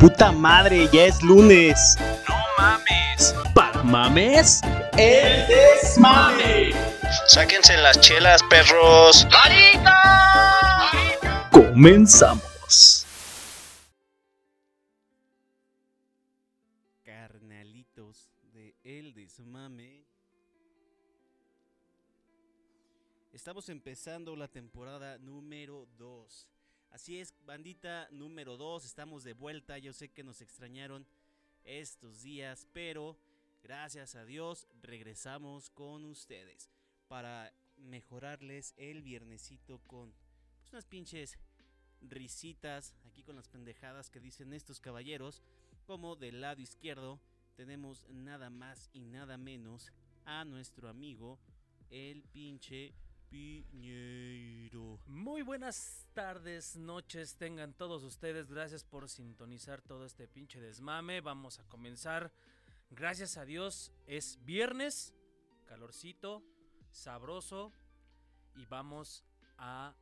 Puta madre, ya es lunes. No mames. ¿Para mames? El desmame. Sáquense las chelas, perros. Comenzamos. Carnalitos de El Desmame. Estamos empezando la temporada número 2. Así es, bandita número 2, estamos de vuelta. Yo sé que nos extrañaron estos días, pero gracias a Dios regresamos con ustedes para mejorarles el viernesito con pues, unas pinches risitas aquí con las pendejadas que dicen estos caballeros. Como del lado izquierdo tenemos nada más y nada menos a nuestro amigo el pinche Piñeiro. Muy buenas tardes, noches tengan todos ustedes. Gracias por sintonizar todo este pinche desmame. Vamos a comenzar. Gracias a Dios es viernes, calorcito, sabroso y vamos a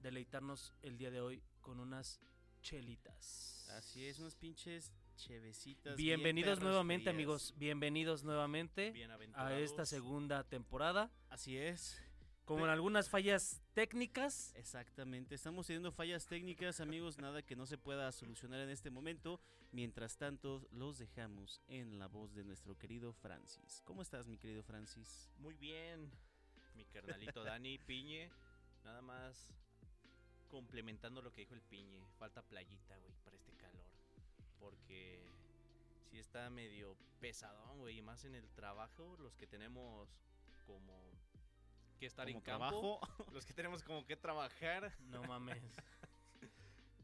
deleitarnos el día de hoy con unas chelitas. Así es, unas pinches chevecitas. bien Bienvenidos nuevamente amigos, bienvenidos nuevamente a esta segunda temporada. Así es. Con Pe- algunas fallas técnicas, Exactamente, estamos teniendo fallas técnicas, amigos, nada que no se pueda solucionar en este momento. Mientras tanto, los dejamos en la voz de nuestro querido Francis. ¿Cómo estás, mi querido Francis? Muy bien, mi carnalito Dani Piñe. Nada más complementando lo que dijo el Piñe. Falta playita, güey, para este calor. Porque sí está medio pesadón, güey. Y más en el trabajo, los que tenemos como que estar Como en campo. trabajo. Los que tenemos como que trabajar. no mames.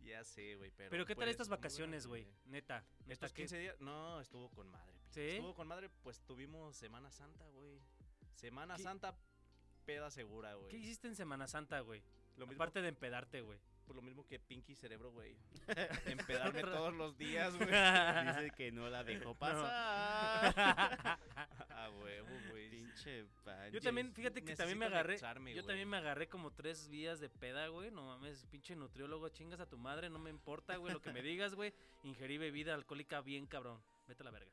Ya sé, güey, pero. Pero ¿qué tal pues, estas vacaciones, güey? Neta, neta Estos que 15 días, no, estuvo con madre. ¿Sí? Estuvo con madre, pues tuvimos Semana Santa, güey. Semana ¿Qué? Santa, peda segura, güey. ¿Qué hiciste en Semana Santa, güey? Aparte de empedarte, güey. por lo mismo que Pinky Cerebro, güey. Empedarme todos los días, güey. Dice que no la dejó pasar. A huevo, güey. Pinche Panchis. Yo también, fíjate que también me agarré. Yo güey. también me agarré como tres días de peda, güey. No mames, pinche nutriólogo, chingas a tu madre, no me importa, güey, lo que me digas, güey. Ingerí bebida alcohólica bien cabrón. Vete a la verga.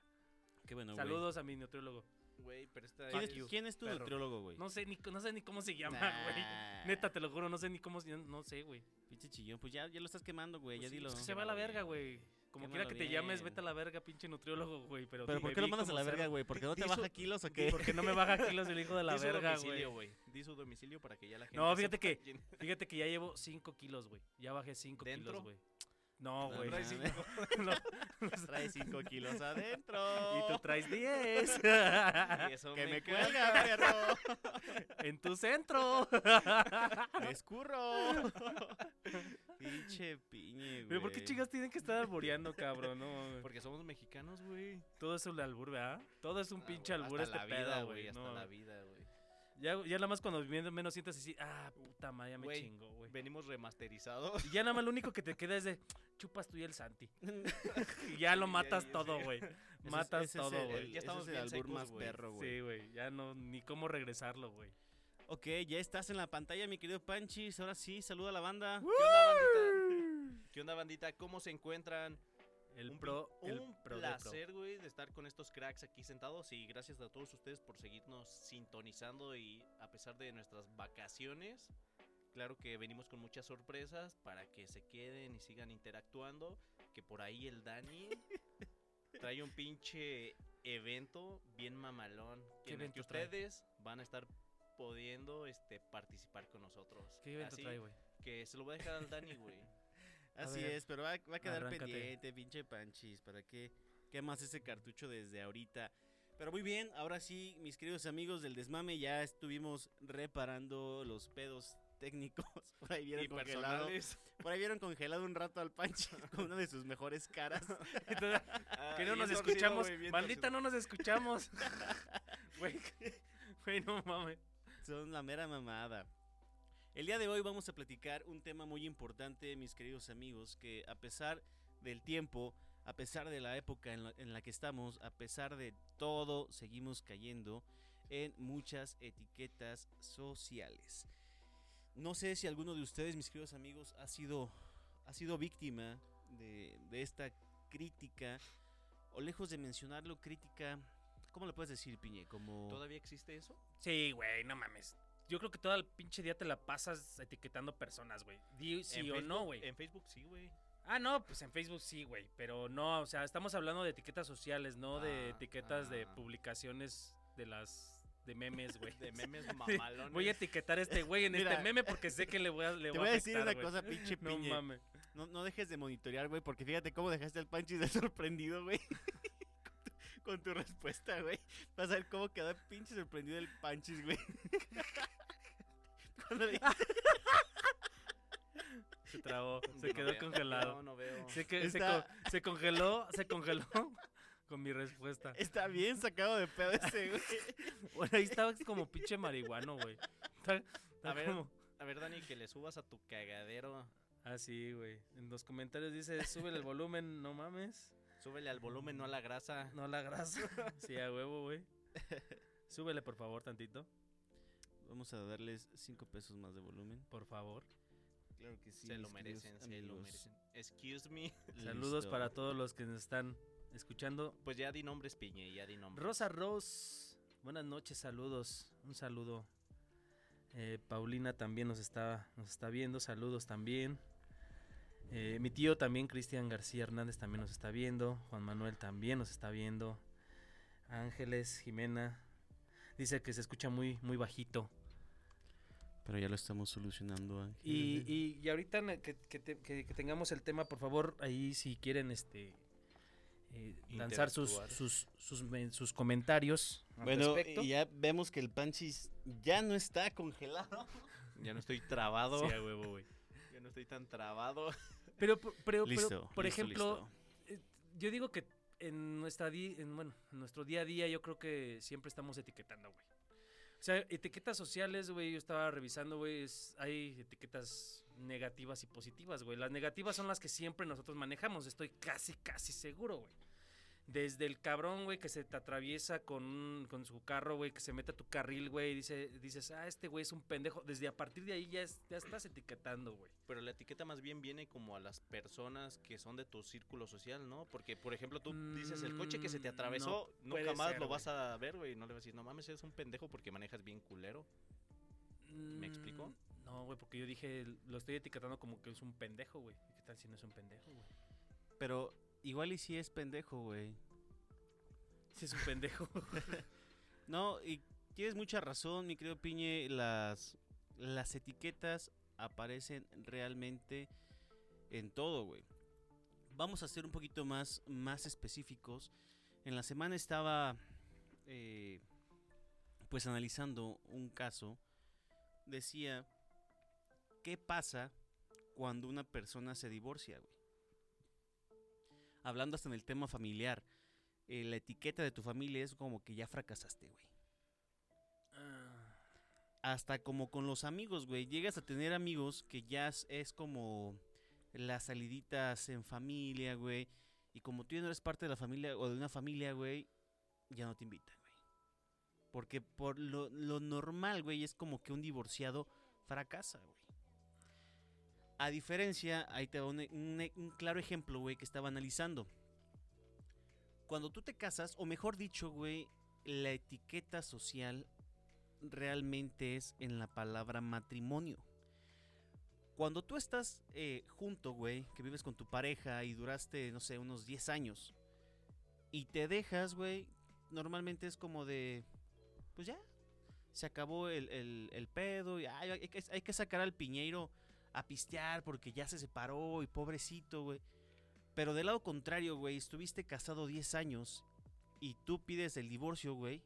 Qué bueno, güey. Saludos a mi nutriólogo. Güey, pero esta ¿Quién es, you, quién es tu perro. nutriólogo, güey? No sé ni no sé ni cómo se llama, Nah. güey. Neta, te lo juro, no sé ni cómo se no sé, güey. Pinche chillón, pues ya, ya lo estás quemando, güey, Pues ya sí, dilo. es que se va a la verga, güey. Como quiera que te llames, vete a la verga, pinche nutriólogo, güey. Pero, Pero ¿por qué lo mandas a la verga, güey? ¿Porque no te baja kilos o qué? Porque no me baja kilos el hijo de la Di verga, domicilio, güey. Di su domicilio para que ya la gente. No, fíjate que- Fíjate que ya llevo 5 kilos, güey. Ya bajé 5 kilos, güey. No, güey. No, Trae 5 kilos adentro. y tú traes 10. Y eso Que me cuelga, perro. en tu centro. Me escurro. Pinche piñe, güey. Pero ¿por qué chingas tienen que estar albureando, cabrón? No. Porque somos mexicanos, güey. Todo es un albur, ¿verdad? Todo es un Ah, pinche albur hasta este la vida, pedo, güey. güey. Hasta No, la vida, güey. ya, ya nada más cuando menos sientes así, ah, puta madre, ya me Güey, chingo, güey. Venimos remasterizados. Y ya nada más lo único que te queda es de, chupas tú y el Santi. y ya lo matas todo, güey. Matas ese todo, güey. Ya estamos es el bien albur secos, más perro, güey. Sí, güey, ya no, ni cómo regresarlo, güey. Ok, ya estás en la pantalla, mi querido Panchis. Ahora sí, saluda a la banda. ¿Qué onda, bandita? ¿Qué onda, bandita? ¿Cómo se encuentran? El un pro, pl- el un pro de pro. placer, güey, de estar con estos cracks aquí sentados y gracias a todos ustedes por seguirnos sintonizando y a pesar de nuestras vacaciones, claro que venimos con muchas sorpresas para que se queden y sigan interactuando, que por ahí el Dani trae un pinche evento bien mamalón ¿Qué en el que ustedes van a estar pudiendo este participar con nosotros. ¿Qué evento Así trae, güey? que se lo voy a dejar al Dani, güey. Así ver, es, pero va, va a quedar arráncate. pendiente, pinche Panchis. ¿Para qué quemas ese cartucho desde ahorita? Pero muy bien, ahora sí, mis queridos amigos del desmame, ya estuvimos reparando los pedos técnicos. Por ahí vieron Y congelado. personales. Por ahí vieron congelado un rato al Panchis con una de sus mejores caras. Entonces, Ah, que no nos escuchamos. Maldita, torcido. no nos escuchamos. Güey, güey, no mames. Son la mera mamada. El día de hoy vamos a platicar un tema muy importante, mis queridos amigos, que a pesar del tiempo, a pesar de la época en la, que estamos, a pesar de todo, seguimos cayendo en muchas etiquetas sociales. No sé si alguno de ustedes, mis queridos amigos, ha sido, ha sido víctima de, de esta crítica, o lejos de mencionarlo, crítica, ¿cómo le puedes decir, Piñe? Como... ¿Todavía existe eso? Sí, güey, no mames. Yo creo que todo el pinche día te la pasas etiquetando personas, güey. Di sí ¿En o no, Facebook? güey. En Facebook sí, güey. Ah, no, pues en Facebook sí, güey. Pero no, o sea, estamos hablando de etiquetas sociales, no de Ah, etiquetas de ah. publicaciones de las de memes, güey. De memes mamalones. Voy a etiquetar a este güey en Mira, este meme porque sé que le voy a, le Te voy a decir afectar, una cosa, pinche No Piñe. mames. No, no dejes de monitorear, güey, porque fíjate cómo dejaste al Panchis de sorprendido, güey. Con, tu, respuesta, güey. Vas a ver cómo quedó el pinche sorprendido el Panchis, güey. Cuando le Se trabó, No se quedó veo, congelado. No, no veo. Se, que- se Está- co- se congeló, se congeló con mi respuesta. está bien sacado de pedo ese, güey. Bueno, ahí estaba como pinche marihuano, güey. Está- está A ver. como- A ver, Dani, que le subas a tu cagadero. Ah, sí, güey. En los comentarios dice, súbele el volumen, no mames. Súbele al volumen, no a la grasa. No la grasa. Sí, a huevo, güey. Súbele, por favor, tantito. Vamos a darles 5 pesos más de volumen. Por favor. Claro que sí. se lo merecen, se lo merecen. Excuse me. Saludos Listo. para todos los que nos están escuchando. Pues ya di nombres, Piñe, ya di nombres. Rosa Rose, buenas noches, saludos. Un saludo. Eh, Paulina también nos está, nos está viendo, saludos también. Eh, mi tío también, Cristian García Hernández, también nos está viendo. Juan Manuel también nos está viendo. Ángeles, Jimena. Dice que se escucha muy, muy bajito. Pero ya lo estamos solucionando, Ángel. Y, y, y ahorita que, que te- que- que tengamos el tema, por favor, ahí si quieren este eh, lanzar sus, sus, sus, sus comentarios al Bueno, respecto. y ya vemos que el Panchis ya no está congelado. Ya no estoy trabado. Sí, a huevo, güey. Ya no estoy tan trabado. Pero, por- pero, pero, Listo. por listo, ejemplo, listo. eh, yo digo que en nuestra di- en, bueno, en nuestro día a día yo creo que siempre estamos etiquetando, güey. O sea, etiquetas sociales, güey, yo estaba revisando, güey, es- hay etiquetas negativas y positivas, güey. Las negativas son las que siempre nosotros manejamos, estoy casi, casi seguro, güey. Desde el cabrón, güey, que se te atraviesa con, un- con su carro, güey, que se mete a tu carril, güey, y dice, dices, ah, este güey es un pendejo. Desde a partir de ahí ya, es- ya estás etiquetando, güey. Pero la etiqueta más bien viene como a las personas que son de tu círculo social, ¿no? Porque, por ejemplo, tú dices el coche que se te Mm, atravesó, no nunca más ser, lo vas a ver, güey. No le vas a decir, no mames, eres un pendejo porque manejas bien culero. ¿Me explico? Mm, No, güey, porque yo dije, lo estoy etiquetando como que es un pendejo, güey. ¿Qué tal si no es un pendejo, güey? Pero igual y si es pendejo, güey. Si es un pendejo. No, y tienes mucha razón, mi querido Piñe. Las, las etiquetas aparecen realmente en todo, güey. Vamos a ser un poquito más, más específicos. En la semana estaba eh, pues analizando un caso. Decía, ¿qué pasa cuando una persona se divorcia, güey? Hablando hasta en el tema familiar eh, la etiqueta de tu familia es como que ya fracasaste, güey. Ah, Hasta como con los amigos, güey. Llegas a tener amigos que ya es, es como las saliditas en familia, güey. Y como tú ya no eres parte de la familia o de una familia, güey, ya no te invitan, güey. Porque por lo, lo normal, güey, es como que un divorciado fracasa, güey. A diferencia, ahí te va un, un- un claro ejemplo, güey, que estaba analizando. Cuando tú te casas, o mejor dicho, güey, la etiqueta social realmente es en la palabra matrimonio. Cuando tú estás eh, junto, güey, que vives con tu pareja y duraste, no sé, unos 10 años, y te dejas, güey, normalmente es como de, pues ya, se acabó el, el- pedo, y ay, hay, que, hay que sacar al piñeiro a pistear porque ya se separó y pobrecito, güey. Pero del lado contrario, güey, estuviste casado 10 años y tú pides el divorcio, güey,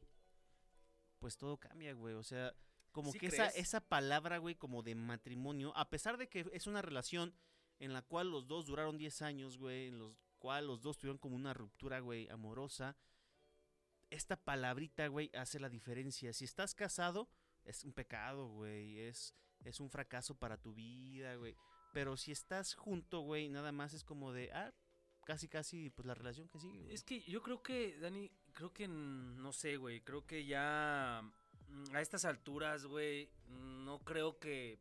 pues todo cambia, güey. O sea, como ¿Sí que esa, esa palabra, güey, como de matrimonio, a pesar de que es una relación en la cual los dos duraron 10 años, güey, en los cual los dos tuvieron como una ruptura, güey, amorosa, esta palabrita, güey, hace la diferencia. Si estás casado, es un pecado, güey, es, es un fracaso para tu vida, güey. Pero si estás junto, güey, nada más es como de, ah, casi, casi, pues la relación que sigue. güey. es que yo creo que, Dani, creo que, mm, no sé, güey, creo que ya mm, a estas alturas, güey, no creo que,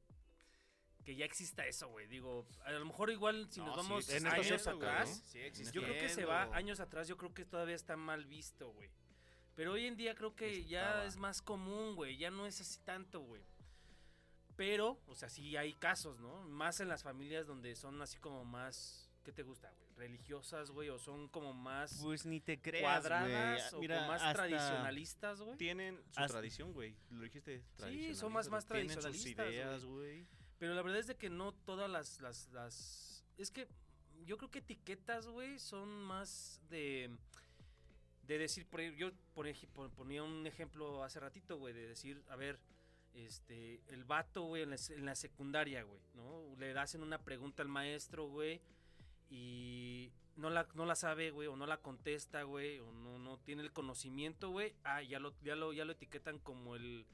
que ya exista eso, güey. Digo, a lo mejor igual si No, nos sí vamos en años atrás, ¿no? Sí yo creo que se va años atrás, yo creo que todavía está mal visto, güey. Pero hoy en día creo que ya es más común, güey. Ya no es así tanto, güey. Pero, o sea, sí hay casos, ¿no? Más en las familias donde son así como más, ¿qué te gusta, güey? Religiosas, güey, o son como más Pues ni te creas, cuadradas güey. o Mira, como más tradicionalistas, güey. Tienen su Hasta- tradición, güey. Lo dijiste. son más- más tradicionalistas. Tienen sus tradicionalistas, ideas, güey. Pero la verdad es de que no todas las, las, las... Es que yo creo que etiquetas, güey, son más de... De decir, por, yo por ejemplo ponía un ejemplo hace ratito, güey, de decir, a ver, este, el vato, güey, en la, se- en la secundaria, güey, ¿no? Le hacen una pregunta al maestro, güey, y no la, no la sabe, güey, o no la contesta, güey, o no, no tiene el conocimiento, güey, ah, ya lo, ya lo, ya lo etiquetan como el,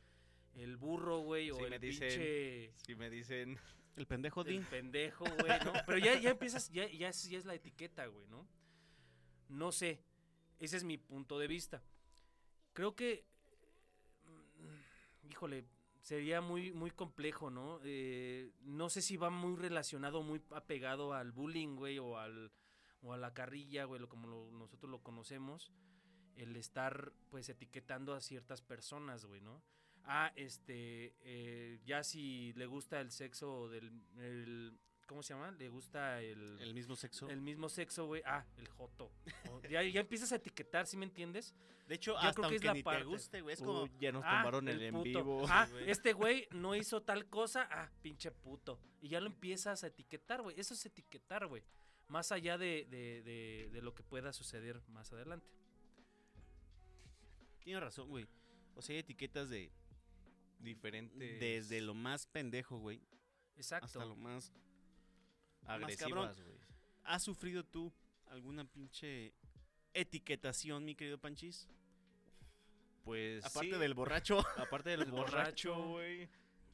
el burro, güey, o el me dicen- pinche... Si me dicen. El pendejo El Dean. pendejo, güey, ¿no? Pero ya, ya empiezas, ya, ya, es, ya es la etiqueta, güey, ¿no? No sé, ese es mi punto de vista. Creo que, mm, híjole, sería muy, muy complejo, ¿no? Eh, no sé si va muy relacionado, muy apegado al bullying, güey, o, al, o a la carrilla, güey, lo, como lo- nosotros lo conocemos, el estar, pues, etiquetando a ciertas personas, güey, ¿no? Ah, este, eh, ya si le gusta el sexo del, el- ¿cómo se llama? Le gusta el, El mismo sexo. el mismo sexo, güey. Ah, el joto. O- ya, ya empiezas a etiquetar, ¿sí me entiendes? de hecho, yo hasta creo que es la ni parte. te guste, güey. Es como... "Uy, ya nos Ah, tomaron el, en vivo. Ah, este güey no hizo tal cosa. Ah, pinche puto. Y ya lo empiezas a etiquetar, güey. Eso es etiquetar, güey. Más allá de, de, de, de lo que pueda suceder más adelante. Tienes razón, güey. O sea, hay etiquetas de... Diferentes. Desde lo más pendejo, güey. Exacto. Hasta lo más... agresivas, güey. ¿Has sufrido tú alguna pinche etiquetación, mi querido Panchis? Pues. Aparte sí, del borracho. Aparte del El borracho. güey.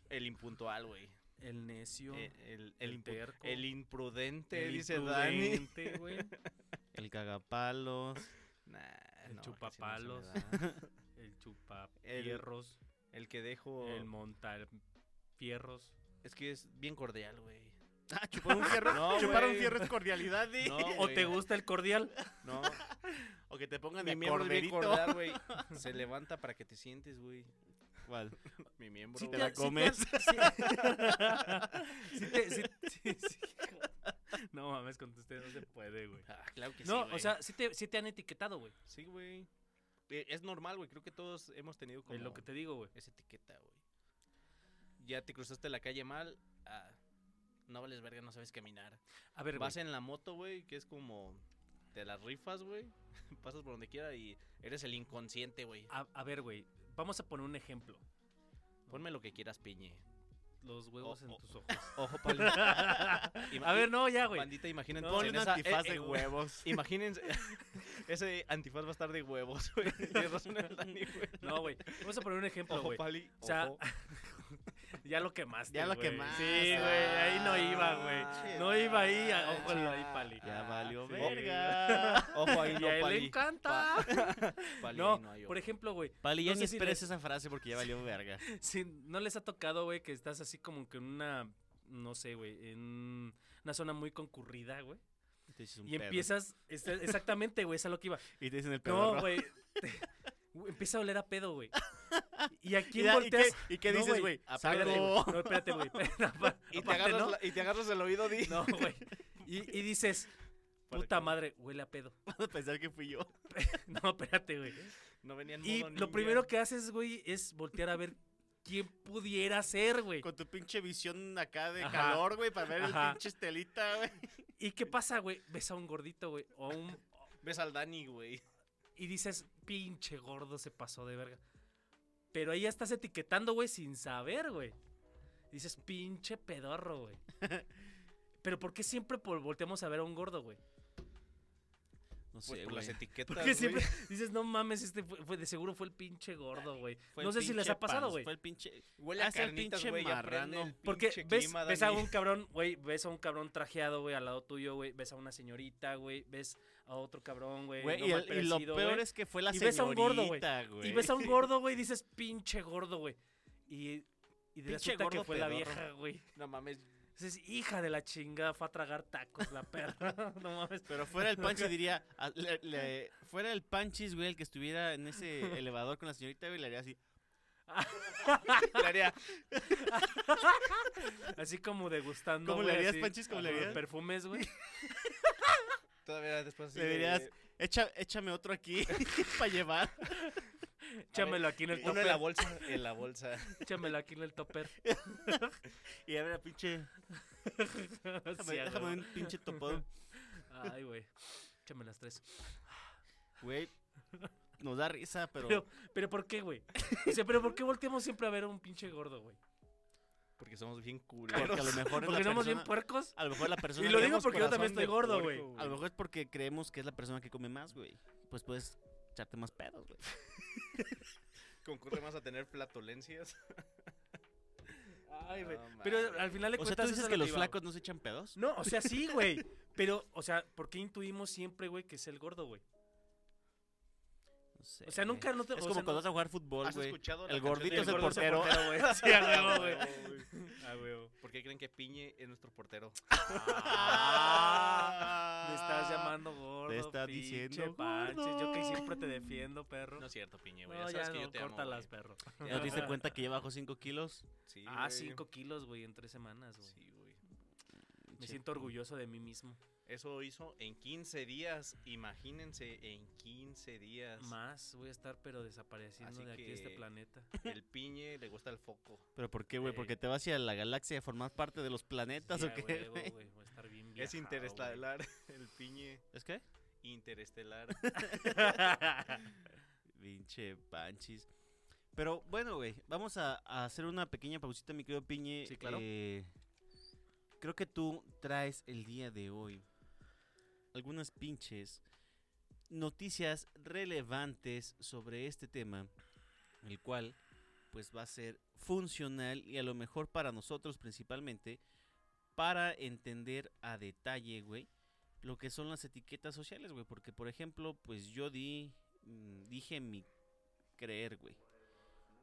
El impuntual, güey. El necio. Eh, El, el el, impu- terco, el imprudente, el dice Dani. El cagapalos. Nah, El no, no chupapalos. da. El chupapierros. El que dejo. El montarfierros. Es que es bien cordial, güey. Ah, chupar un fierro. No, chupar un fierro es cordialidad. No, ¿O te gusta el cordial? No, O que te pongan mi de miembro corderito. cordial, güey. Se levanta para que te sientes, güey. ¿Cuál? Mi miembro. Sí te la comes. sí te- sí. No mames, con usted no se puede, güey. Ah, claro que No, sí, güey. o sea, sí te, sí te han etiquetado, güey. Sí, güey. Eh, Es normal, güey. Creo que todos hemos tenido como Es lo que te digo, güey. esa etiqueta, güey. Ya te cruzaste la calle mal. Ah, no vales verga, no sabes caminar. A ver, Vas güey. en la moto, güey, que es como. Te las rifas, güey. Pasas por donde quiera y eres el inconsciente, güey. A, a ver, güey. Vamos a poner un ejemplo. Ponme lo que quieras, piñe. Los huevos en tus ojos. Ojo, pali. a ver, no, ya, güey. Bandita, imagínense. No, en un esa- antifaz eh, de eh, huevos. Imagínense. Ese antifaz va a estar de huevos, güey. Tienes razón el Dani, güey. No, güey. Vamos a poner un ejemplo, Ojo, güey. pali. O sea, ojo. Ya lo quemaste. Ya lo güey. quemaste. Sí, güey. Ahí no iba, güey. No iba ahí. a- Ojo Ah, ahí, pali. Ya valió sí. verga. Ojo ahí, no, a él le pali. encanta. Pali, No, ahí no hay por ejemplo, güey. Pali, ya No ni sé si esperes les- esa frase porque ya valió verga. Si no les ha tocado, güey, que estás así como que en una, no sé, güey, en una zona muy concurrida, güey. Te dices un Y pedo. empiezas, exactamente, güey, es a lo que iba. Y te dicen el pedo. No, güey. te- güey, Empieza a oler a pedo, güey. Y aquí ¿Y, da- y volteas. qué, y qué No, dices, güey? Espérate, güey. No, espérate, güey. Y te, agarras ¿no? y te agarras el oído, di. No, güey. Y, y dices, puta madre, huele a pedo. A pensar que fui yo. No, espérate, güey. No venía en Y modo lo ninja. primero que haces, güey, es voltear a ver quién pudiera ser, güey. Con tu pinche visión acá de Ajá. calor, güey, para ver Ajá. el pinche estelita, güey. ¿Y qué pasa, güey? Ves a un gordito, güey, o a un Ves al Dani, güey. Y dices, pinche gordo se pasó de verga. Pero ahí ya estás etiquetando, güey, sin saber, güey. Dices, pinche pedorro, güey. Pero ¿por qué siempre por- volteamos a ver a un gordo, güey? No Pues sé, por güey. las etiquetas, Porque siempre güey. dices, no mames, este fue, fue- de seguro fue el pinche gordo, güey. Fue No sé si les ha pasado, pan- güey. Fue el pinche... Huele a carnitas, pinche güey. marrano. el Porque pinche ves, clima, ves a un cabrón, güey, ves a un cabrón trajeado, güey, al lado tuyo, güey, ves a una señorita, güey, ves a otro cabrón, güey, no y, lo peor es que fue la Y ves a un gordo, güey. Y ves a un gordo, güey, y dices, pinche gordo, güey. Y, y Pinche resulta que gordo fue la vieja, güey. No mames. Dices, hija de la chingada, fue a tragar tacos la perra. no mames. Pero fuera el Panchis diría, le- le- fuera el Panchis, güey, el que estuviera en ese elevador con la señorita, güey, le haría así. Le haría, Así como degustando. ¿Cómo le harías, así, Panchis? ¿Cómo le harías? Perfumes, güey. Todavía después así Le de- dirías, Echa, échame otro aquí para llevar. Échamelo aquí en el uno en la topper. bolsa, en la bolsa. Échamelo aquí en el topper. Y a ver, pinche. Déjame, Sí, a déjame un pinche topado. Ay, güey. Échame las tres. Güey, nos da risa, pero. Pero, pero ¿por qué, güey? O sea, pero ¿por qué volteamos siempre a ver a un pinche gordo, güey? Porque somos bien porque a culeros. lo mejor Porque somos bien persona. puercos. A lo mejor la persona. Y lo digo porque yo también estoy gordo, güey. A lo mejor es porque creemos que es la persona que come más, güey. Pues puedes echarte más pedos, güey. Concurre más a tener flatulencias. Ay, güey. No pero al final de O sea, cuentas. ¿tú eso dices es que lo los flacos no se echan pedos? No, o sea, sí, güey. Pero, o sea, ¿por qué intuimos siempre, güey, que es el gordo, güey? No sé. O sea, nunca no te. Es como sea, cuando no- vas a jugar fútbol, ¿Has güey. El gordito es el portero. güey. Sí, a huevo, güey. A huevo. ¿Por qué creen que Piñe es nuestro portero? Ah, me estás llamando gordo. Te está pinche diciendo Panches. Yo que siempre te defiendo, perro. No es cierto, Piñe, güey. No, ya sabes ya que no, yo te amo, córtalas, güey. perro. ¿No te diste cuenta que ya bajó 5 kilos? Sí, Ah, güey. 5 kilos, güey, en tres semanas, güey. Sí, güey. Me siento orgulloso de mí mismo. Eso hizo en 15 días. Imagínense, en 15 días. Más voy a estar, pero desapareciendo Así de aquí de este planeta. El Piñe le gusta el foco. ¿Pero por qué, güey? Eh. ¿Porque te vas hacia la galaxia a formar parte de los planetas Sí, o qué? güey? güey, Voy a estar bien Es viajado, interestelar. El Piñe ¿Es qué? interestelar. Pinche panchis. Pero bueno, güey, vamos a, a hacer una pequeña pausita, mi querido Piñe. Sí, claro. Eh, creo que tú traes el día de hoy algunas pinches noticias relevantes sobre este tema, el cual pues va a ser funcional y a lo mejor para nosotros principalmente para entender a detalle, güey, lo que son las etiquetas sociales, güey, porque por ejemplo, pues yo di mm, dije mi creer, güey.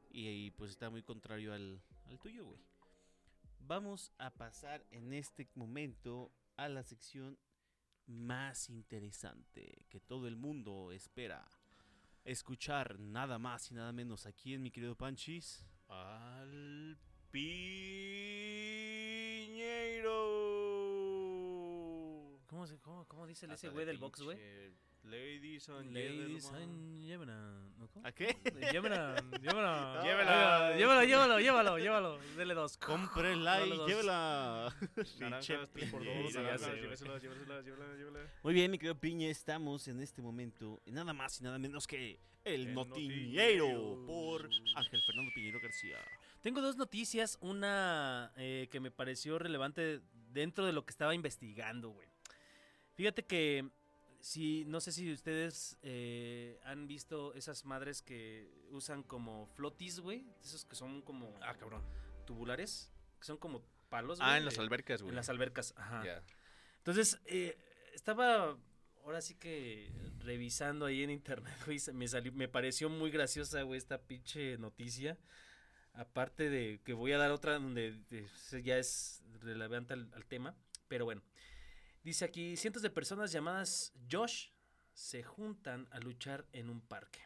Y, y, pues está muy contrario al, al tuyo, güey. Vamos a pasar en este momento a la sección más interesante que todo el mundo espera escuchar nada más y nada menos aquí en mi querido Panchis. Al Piñeiro. ¿Cómo, se, cómo, cómo dice ese güey de del box, güey? Ladies and Ladies gentlemen. and gentlemen, ¿no? ¿Cómo? ¿A qué? Llévala, llévala, Llévala. llévala, llévalo, llévalo, llévalo, dele dos. Cómprela y dos. llévela. Muy bien, mi querido Piñe, estamos en este momento en nada más y nada menos que El, Notiñero. por Ángel Fernando Piñero García. Tengo dos noticias, una eh, que me pareció relevante dentro de lo que estaba investigando, güey. Fíjate que si no sé si ustedes eh, han visto esas madres que usan como flotis, güey, esos que son como Ah, cabrón. tubulares, que son como palos, Ah, güey, en las albercas, güey. en las albercas, ajá. Entonces, eh, estaba ahora sí que revisando ahí en internet, güey, me salió, me pareció muy graciosa, güey, esta pinche noticia. Aparte de que voy a dar otra donde ya es relevante al, al tema, pero bueno. Dice aquí, cientos de personas llamadas Josh se juntan a luchar en un parque.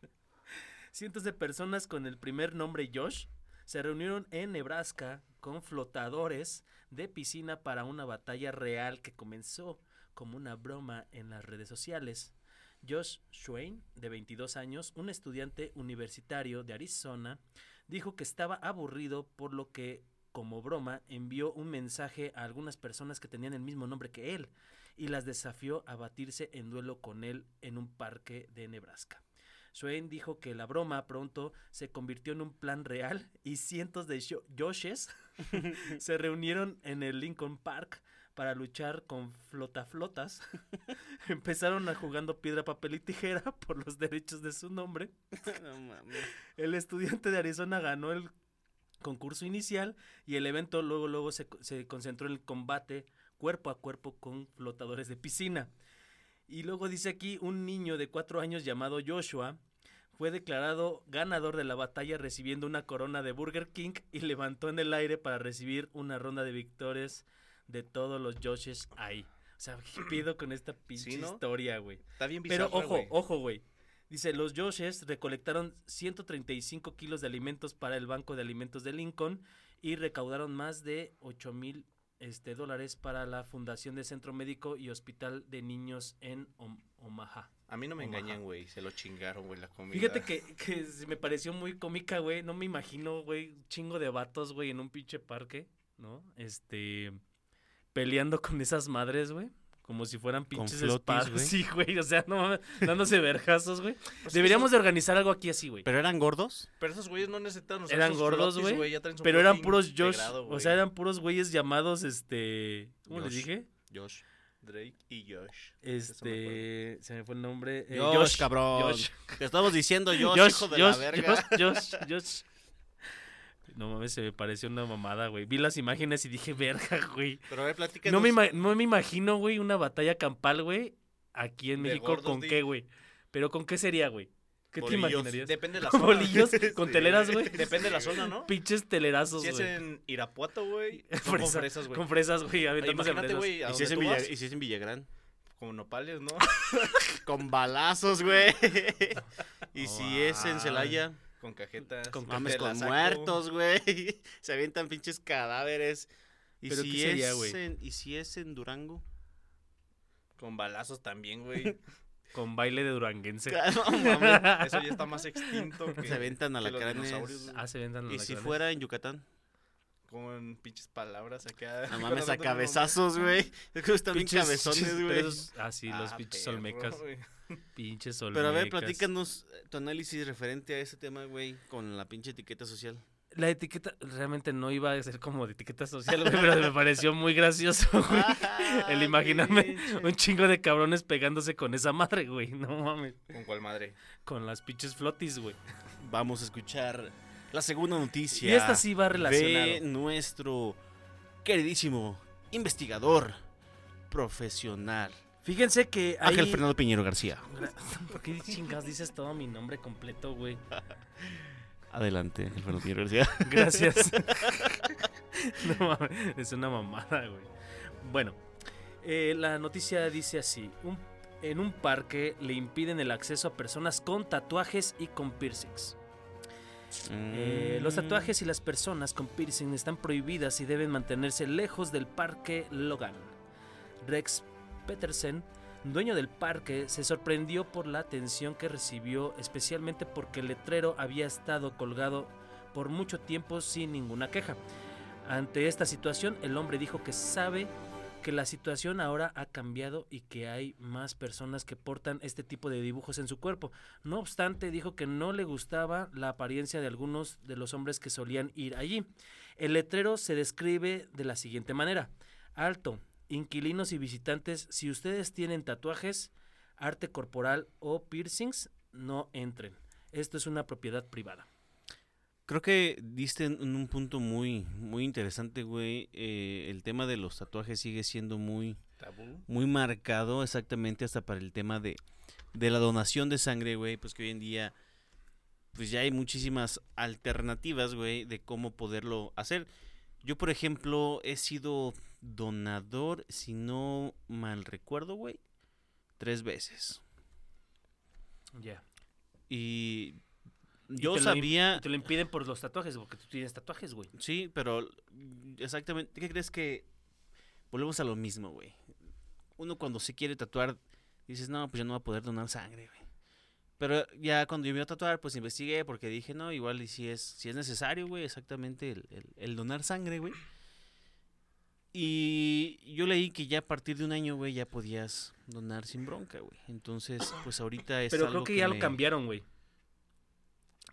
cientos de personas con el primer nombre Josh se reunieron en Nebraska con flotadores de piscina para una batalla real que comenzó como una broma en las redes sociales. Josh Swain, de 22 años, un estudiante universitario de Arizona, dijo que estaba aburrido por lo que, como broma, envió un mensaje a algunas personas que tenían el mismo nombre que él y las desafió a batirse en duelo con él en un parque de Nebraska. Swain dijo que la broma pronto se convirtió en un plan real y cientos de Joshes se reunieron en el Lincoln Park para luchar con flotaflotas. Empezaron a jugando piedra, papel y tijera por los derechos de su nombre. no mames. El estudiante de Arizona ganó el concurso inicial y el evento luego, luego se, se concentró en el combate cuerpo a cuerpo con flotadores de piscina. Y luego dice aquí un niño de cuatro años llamado Joshua fue declarado ganador de la batalla recibiendo una corona de Burger King y levantó en el aire para recibir una ronda de victorias de todos los Joshes ahí. O sea, ¿qué pido con esta pinche ¿no? historia, güey? Está bien Pero ojo, ojo, güey. Dice, los Joshes recolectaron 135 kilos de alimentos para el Banco de Alimentos de Lincoln y recaudaron más de 8 mil este, dólares para la Fundación de Centro Médico y Hospital de Niños en Om- Omaha. A mí no me Omaha. engañan, güey. Se lo chingaron, güey, la comida. Fíjate que, que se me pareció muy cómica, güey. No me imagino, güey, chingo de vatos, güey, en un pinche parque, ¿no? Este, peleando con esas madres, güey. Como si fueran pinches flotis, espadas. güey. Sí, güey, o sea, no mames, dándose vergazos, güey. Pues Deberíamos de organizar algo aquí así, güey. ¿Pero eran gordos? Pero esos güeyes no necesitan usar Eran gordos, flotis, güey, Pero eran puros Josh, o sea, eran puros güeyes llamados, este, ¿cómo les Josh. dije? Josh. Drake y Josh. Este, se me fue el nombre. eh, Josh, cabrón. Josh. Te estamos diciendo Josh, Josh, hijo de Josh, la verga. Josh, Josh, Josh. No mames, se me pareció una mamada, güey. Vi las imágenes y dije, verga, güey. Pero a ver, platícanos. No me, ima- no me imagino, güey, una batalla campal, güey, aquí en De México. gordos, ¿Con qué, güey? Pero ¿con qué sería, güey? ¿Qué te Bolillos. imaginarías? Depende de la ¿Con zona. bolillos? ¿Con Sí. teleras, güey? Depende de la zona, ¿no? Pinches telerazos, Si es güey. en Irapuato, güey. Fresa- con fresas, güey. Con fresas, güey, Imagínate, güey, a ¿Y si, y si es en Villagrán? como nopales, ¿no? Con balazos, güey. y si es en Celaya, Con cajetas. Con mames, la con muertos, güey. Se avientan pinches cadáveres. ¿Y ¿Pero si qué sería, es güey? en, ¿Y si es en Durango? Con balazos también, güey. Con baile de duranguense. No, mames. Eso ya está más extinto que Se aventan alacranes. dinosaurios, güey. Ah, se vendan ¿Y si fuera en Yucatán? Con pinches palabras acá. No mames, a cabezazos, güey. Es que están bien Pinches- cabezones, güey. Ah, sí, los Ah, pinches perro, olmecas. Güey. Pinches olmecas. Pero a ver, platícanos eh, tu análisis referente a ese tema, güey, con la pinche etiqueta social. La etiqueta realmente no iba a ser como de etiqueta social, güey, pero me pareció muy gracioso, güey. El imaginarme un chingo de cabrones pegándose con esa madre, güey. No mames. ¿Con cuál madre? Con las pinches flotis, güey. Vamos a escuchar la segunda noticia. Y esta sí va de relacionado. nuestro queridísimo investigador profesional, Fíjense que hay... Ángel Fernando Piñero García. ¿Por qué chingas dices todo mi nombre completo, güey? Adelante, Ángel Fernando Piñero García. Gracias. no mames, es una mamada, güey. Bueno, eh, la noticia dice así: un- en un parque le impiden el acceso a personas con tatuajes y con piercings. Eh, los Mm. tatuajes y las personas con piercing están prohibidas y deben mantenerse lejos del parque Logan. Rex Petersen, dueño del parque, se sorprendió por la atención que recibió, especialmente porque el letrero había estado colgado por mucho tiempo sin ninguna queja. Ante esta situación, el hombre dijo que sabe que la situación ahora ha cambiado y que hay más personas que portan este tipo de dibujos en su cuerpo. No obstante, dijo que no le gustaba la apariencia de algunos de los hombres que solían ir allí. El letrero se describe de la siguiente manera. Alto, inquilinos y visitantes, si ustedes tienen tatuajes, arte corporal o piercings, no entren. Esto es una propiedad privada. Creo que diste en un punto muy, muy interesante, güey. Eh, el tema de los tatuajes sigue siendo muy, Tabú. muy marcado exactamente hasta para el tema de, de la donación de sangre, güey, pues que hoy en día pues ya hay muchísimas alternativas, güey, de cómo poderlo hacer. Yo, por ejemplo, he sido donador, si no mal recuerdo, güey, tres veces. Ya. Y Y yo te lo sabía... y Te lo impiden por los tatuajes, porque tú tienes tatuajes, güey. Sí, pero exactamente, ¿qué crees que volvemos a lo mismo, güey? Uno cuando se quiere tatuar dices, "No, pues ya no va a poder donar sangre, güey." Pero ya cuando yo me iba a tatuar, pues investigué porque dije, "No, igual y si es si es necesario, güey, exactamente el, el- el donar sangre, güey." Y yo leí que ya a partir de un año, güey, ya podías donar sin bronca, güey. Entonces, pues ahorita es Pero algo creo que ya lo cambiaron, güey.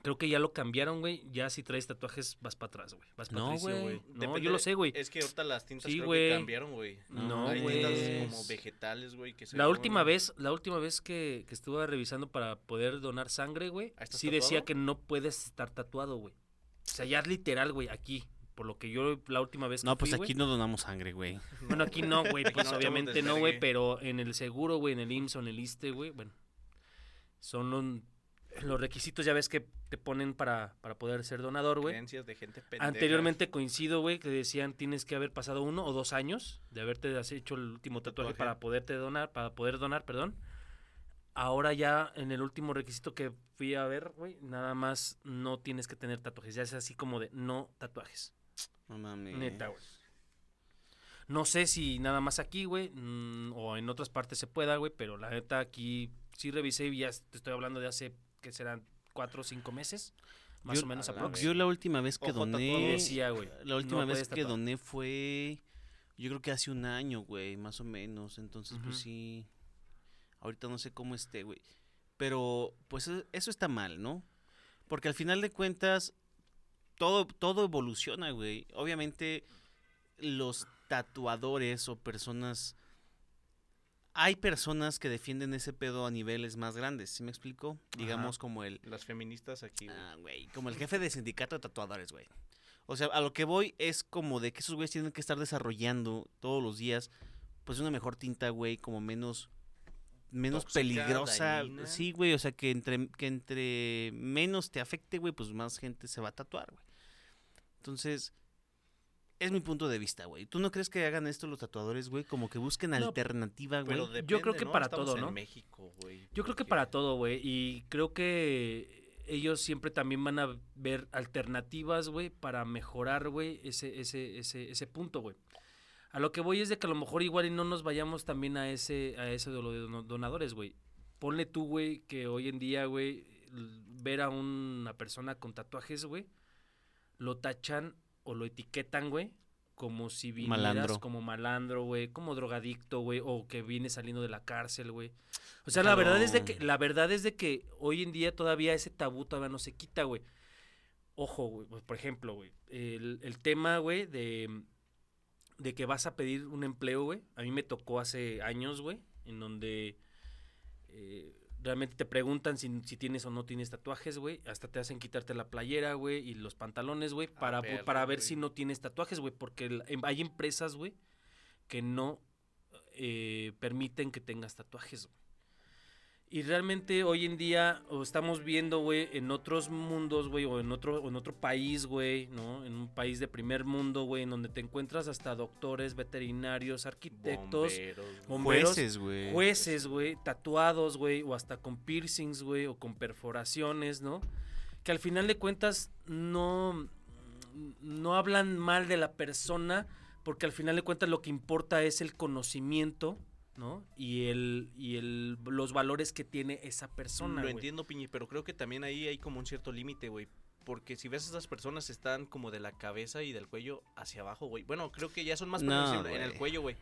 Creo que ya lo cambiaron, güey. Ya si traes tatuajes, vas para atrás, güey. Vas No, patricio, güey. güey. No, yo lo sé, güey. Es que ahorita las tintas Sí, creo güey. que cambiaron, güey. No, Hay güey. tintas como vegetales, güey. La última vez, la última vez que, que estuve revisando para poder donar sangre, güey, ¿Ah, estás sí decía que no puedes estar tatuado, güey. O sea, ya es literal, güey, aquí. Por lo que yo la última vez que No, pues fui, aquí no donamos sangre, güey. Bueno, aquí no, güey, pues no, obviamente no, güey, pero en el seguro, güey, en el IMSS o en el ISTE, güey, bueno. Son un... los requisitos ya ves que te ponen para, para poder ser donador, güey. Creencias de gente pendeja. Anteriormente coincido, güey, que decían tienes que haber pasado uno o dos años de haberte hecho el último tatuaje, Tatuaje. para poderte donar, para poder donar, perdón. Ahora ya en el último requisito que fui a ver, güey, nada más no tienes que tener tatuajes. Ya es así como de no tatuajes. No mames. Neta, güey. No sé si nada más aquí, güey, mm, o en otras partes se pueda, güey, pero la neta aquí sí revisé y ya te estoy hablando de hace, que serán cuatro o cinco meses, más Yo- o menos a la aprox. Yo la última vez que Ojo doné. decía, güey, La última no vez que doné fue. Yo creo que hace un año, güey, más o menos. Entonces, pues sí. Ahorita no sé cómo esté, güey. Pero, pues e- eso está mal, ¿no? Porque al final de cuentas, todo, todo evoluciona, güey. Obviamente, los tatuadores o personas. Hay personas que defienden ese pedo a niveles más grandes, ¿sí me explico? Digamos como el, Las feministas aquí, güey. Ah, güey, como el jefe de sindicato de tatuadores, güey. O sea, a lo que voy es como de que esos güeyes tienen que estar desarrollando todos los días, pues una mejor tinta, güey, como menos menos Tóxica, peligrosa. dañina. Sí, güey, o sea, que entre que entre menos te afecte, güey, pues más gente se va a tatuar, güey. Entonces, es mi punto de vista, güey. ¿Tú no crees que hagan esto los tatuadores, güey? Como que busquen No, alternativa, güey. Yo creo que ¿no? para Estamos todo, en ¿no? México, güey. Yo creo que para todo, güey. Y creo que ellos siempre también van a ver alternativas, güey, para mejorar, güey, ese, ese, ese, ese punto, güey. A lo que voy es de que a lo mejor igual y no nos vayamos también a ese, a ese de lo de dono- donadores, güey. Ponle tú, güey, que hoy en día, güey, ver a una persona con tatuajes, güey, lo tachan o lo etiquetan, güey, como si vinieras Malandro. como malandro, güey, como drogadicto, güey, o que viene saliendo de la cárcel, güey. O sea, la verdad es de que la verdad es de que hoy en día todavía ese tabú todavía no se quita, güey. Ojo, güey, pues, por ejemplo, güey, el, el tema, güey, de, de que vas a pedir un empleo, güey. A mí me tocó hace años, güey, en donde eh, realmente te preguntan si, si tienes o no tienes tatuajes, güey. Hasta te hacen quitarte la playera, güey, y los pantalones, güey, Ah, para, para ver si no tienes tatuajes, güey. Porque el- em- hay empresas, güey, que no eh, permiten que tengas tatuajes, güey. Y realmente hoy en día o estamos viendo, güey, en otros mundos, güey, o en otro, o en otro país, güey, ¿no? En un país de primer mundo, güey, en donde te encuentras hasta doctores, veterinarios, arquitectos, Bomberos, güey. bomberos, Jueces, güey. jueces, güey, tatuados, güey, o hasta con piercings, güey, o con perforaciones, ¿no? Que al final de cuentas no, no hablan mal de la persona, porque al final de cuentas lo que importa es el conocimiento, ¿no? Y el, y el, los valores que tiene esa persona, Lo entiendo, Piñi, pero creo que también ahí hay como un cierto límite, güey. Porque si ves a esas personas están como de la cabeza y del cuello hacia abajo, güey. Bueno, creo que ya son más No, en el cuello, güey.